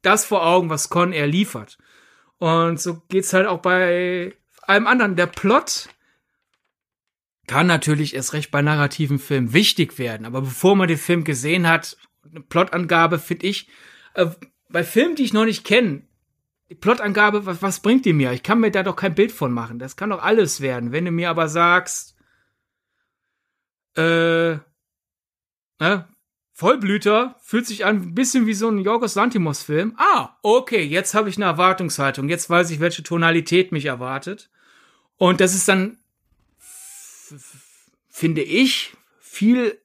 das vor Augen, was Con Air liefert. Und so geht's halt auch bei allem anderen. Der Plot kann natürlich erst recht bei narrativen Filmen wichtig werden, aber bevor man den Film gesehen hat, eine Plotangabe finde ich, äh, bei Filmen, die ich noch nicht kenne, die Plotangabe, was, was bringt die mir? Ich kann mir da doch kein Bild von machen. Das kann doch alles werden. Wenn du mir aber sagst, äh, Ne? Vollblüter fühlt sich an ein bisschen wie so ein Jorgos Lantimos-Film. Ah, okay, jetzt habe ich eine Erwartungshaltung. Jetzt weiß ich, welche Tonalität mich erwartet. Und das ist dann, finde ich, viel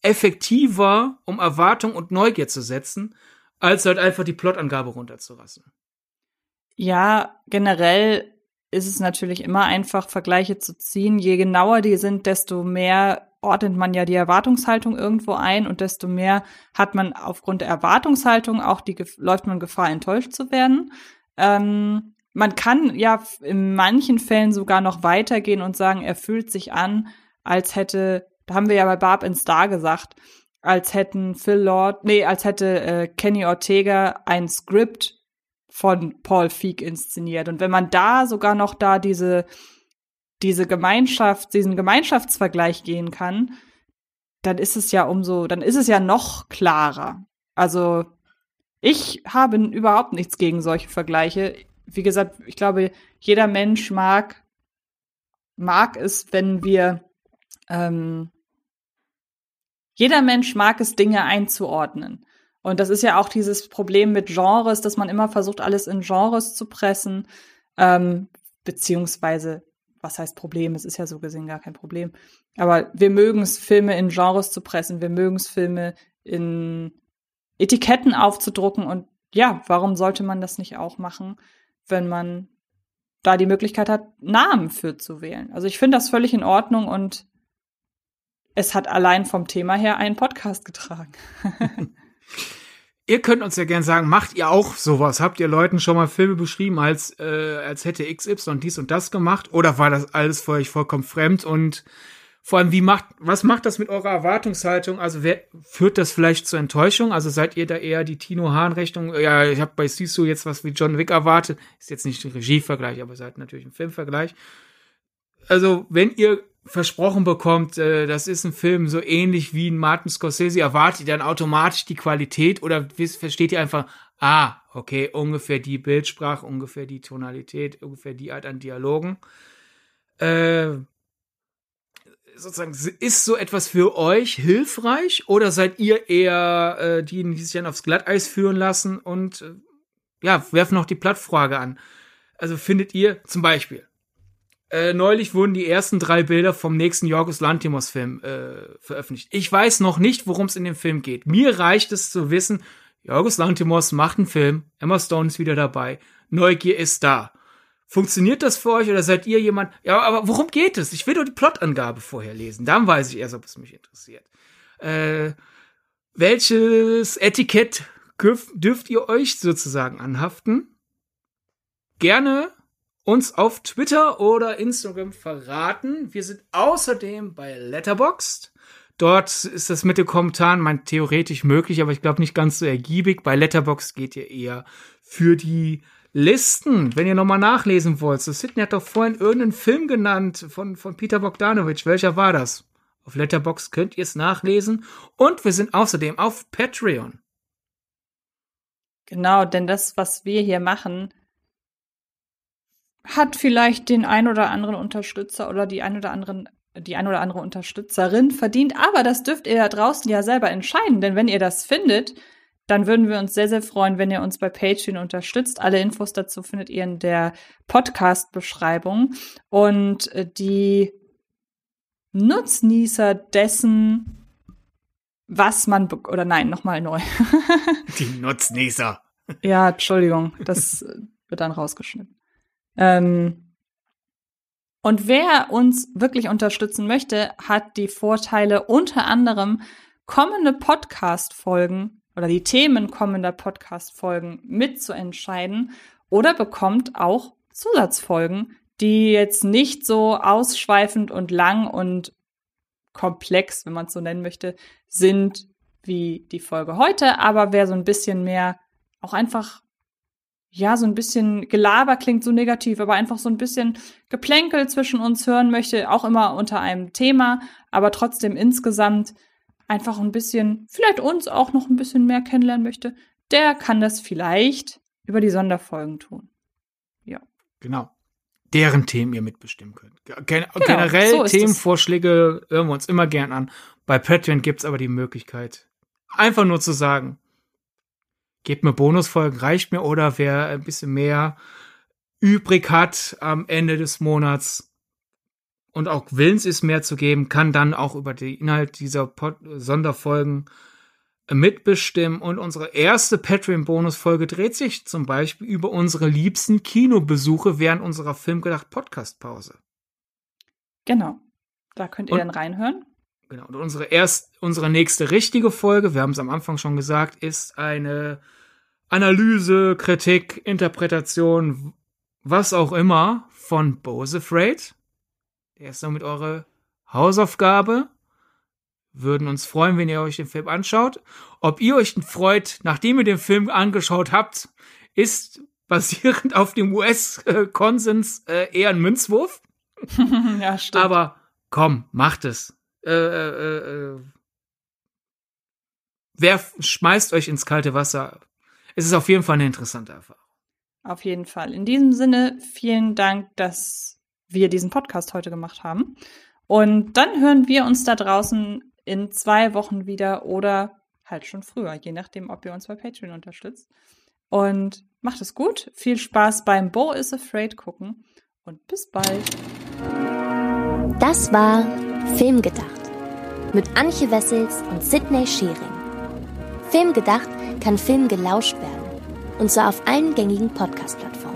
effektiver, um Erwartung und Neugier zu setzen, als halt einfach die Plotangabe runterzulassen. Ja, generell ist es natürlich immer einfach, Vergleiche zu ziehen. Je genauer die sind, desto mehr ordnet man ja die Erwartungshaltung irgendwo ein und desto mehr hat man aufgrund der Erwartungshaltung auch die, läuft man Gefahr, enttäuscht zu werden. Ähm, man kann ja in manchen Fällen sogar noch weitergehen und sagen, er fühlt sich an, als hätte, da haben wir ja bei Barb in Star gesagt, als hätten Phil Lord, nee, als hätte äh, Kenny Ortega ein Skript von Paul Feig inszeniert. Und wenn man da sogar noch da diese diese Gemeinschaft, diesen Gemeinschaftsvergleich gehen kann, dann ist es ja umso, dann ist es ja noch klarer. Also ich habe überhaupt nichts gegen solche Vergleiche. Wie gesagt, ich glaube, jeder Mensch mag mag es, wenn wir ähm, jeder Mensch mag es, Dinge einzuordnen. Und das ist ja auch dieses Problem mit Genres, dass man immer versucht, alles in Genres zu pressen, ähm, beziehungsweise, was heißt Problem? Es ist ja so gesehen gar kein Problem. Aber wir mögen es, Filme in Genres zu pressen, wir mögen es, Filme in Etiketten aufzudrucken und ja, warum sollte man das nicht auch machen, wenn man da die Möglichkeit hat, Namen für zu wählen? Also ich finde das völlig in Ordnung und es hat allein vom Thema her einen Podcast getragen. ihr könnt uns ja gern sagen, macht ihr auch sowas? Habt ihr Leuten schon mal Filme beschrieben, als, äh, als hätte XY dies und das gemacht? Oder war das alles für euch vollkommen fremd und vor allem, wie macht, was macht das mit eurer Erwartungshaltung? Also wer, führt das vielleicht zur Enttäuschung? Also seid ihr da eher die Tino Hahn-Rechnung? Ja, ich habe bei Sisu jetzt was wie John Wick erwartet. Ist jetzt nicht ein Regievergleich, aber seid natürlich ein Filmvergleich. Also wenn ihr versprochen bekommt, äh, das ist ein Film so ähnlich wie ein Martin Scorsese, erwartet ihr dann automatisch die Qualität oder versteht ihr einfach, ah, okay, ungefähr die Bildsprache, ungefähr die Tonalität, ungefähr die Art an Dialogen. Äh, sozusagen, ist so etwas für euch hilfreich oder seid ihr eher äh, diejenigen, die sich dann aufs Glatteis führen lassen und äh, ja, werfen noch die Plattfrage an? Also findet ihr zum Beispiel, äh, neulich wurden die ersten drei Bilder vom nächsten Jorgos Lantimos-Film äh, veröffentlicht. Ich weiß noch nicht, worum es in dem Film geht. Mir reicht es zu wissen, Jorgos Lantimos macht einen Film, Emma Stone ist wieder dabei, Neugier ist da. Funktioniert das für euch oder seid ihr jemand? Ja, aber worum geht es? Ich will nur die Plotangabe vorher lesen. Dann weiß ich erst, ob es mich interessiert. Äh, welches Etikett dürft ihr euch sozusagen anhaften? Gerne uns auf Twitter oder Instagram verraten. Wir sind außerdem bei Letterboxd. Dort ist das mit den Kommentaren mein theoretisch möglich, aber ich glaube nicht ganz so ergiebig. Bei Letterboxd geht ihr eher für die Listen, wenn ihr nochmal nachlesen wollt. So Sidney hat doch vorhin irgendeinen Film genannt von, von Peter Bogdanovich. Welcher war das? Auf Letterbox könnt ihr es nachlesen. Und wir sind außerdem auf Patreon. Genau, denn das, was wir hier machen, hat vielleicht den ein oder anderen Unterstützer oder die ein oder anderen die ein oder andere Unterstützerin verdient, aber das dürft ihr da draußen ja selber entscheiden, denn wenn ihr das findet, dann würden wir uns sehr, sehr freuen, wenn ihr uns bei Patreon unterstützt. Alle Infos dazu findet ihr in der Podcast-Beschreibung. Und äh, die Nutznießer dessen, was man, oder nein, nochmal neu. die Nutznießer. Ja, Entschuldigung, das wird dann rausgeschnitten. Ähm, und wer uns wirklich unterstützen möchte, hat die Vorteile. Unter anderem kommende Podcast-Folgen oder die Themen kommender Podcast-Folgen mitzuentscheiden oder bekommt auch Zusatzfolgen, die jetzt nicht so ausschweifend und lang und komplex, wenn man es so nennen möchte, sind wie die Folge heute, aber wer so ein bisschen mehr auch einfach ja, so ein bisschen Gelaber klingt so negativ, aber einfach so ein bisschen Geplänkel zwischen uns hören möchte, auch immer unter einem Thema, aber trotzdem insgesamt einfach ein bisschen, vielleicht uns auch noch ein bisschen mehr kennenlernen möchte, der kann das vielleicht über die Sonderfolgen tun. Ja. Genau. Deren Themen ihr mitbestimmen könnt. Gen genau, generell so Themenvorschläge hören wir uns immer gern an. Bei Patreon gibt es aber die Möglichkeit, einfach nur zu sagen, gebt mir Bonusfolgen, reicht mir, oder wer ein bisschen mehr übrig hat am Ende des Monats, und auch willens ist, mehr zu geben, kann dann auch über den Inhalt dieser Pod Sonderfolgen mitbestimmen. Und unsere erste Patreon-Bonus-Folge dreht sich zum Beispiel über unsere liebsten Kinobesuche während unserer Filmgedacht Podcast-Pause. Genau. Da könnt ihr und, dann reinhören. Genau. Und unsere erst, unsere nächste richtige Folge, wir haben es am Anfang schon gesagt, ist eine Analyse, Kritik, Interpretation, was auch immer von Bose Afraid. Der ist somit eure Hausaufgabe. Würden uns freuen, wenn ihr euch den Film anschaut. Ob ihr euch freut, nachdem ihr den Film angeschaut habt, ist basierend auf dem US-Konsens äh, eher ein Münzwurf. ja, stimmt. Aber komm, macht es. Äh, äh, äh, wer schmeißt euch ins kalte Wasser? Es ist auf jeden Fall eine interessante Erfahrung. Auf jeden Fall. In diesem Sinne, vielen Dank, dass wir diesen Podcast heute gemacht haben. Und dann hören wir uns da draußen in zwei Wochen wieder oder halt schon früher, je nachdem, ob ihr uns bei Patreon unterstützt. Und macht es gut. Viel Spaß beim Bo is Afraid gucken und bis bald. Das war Filmgedacht mit Antje Wessels und Sidney Schering. Filmgedacht kann Film gelauscht werden und zwar auf allen gängigen Podcast-Plattformen.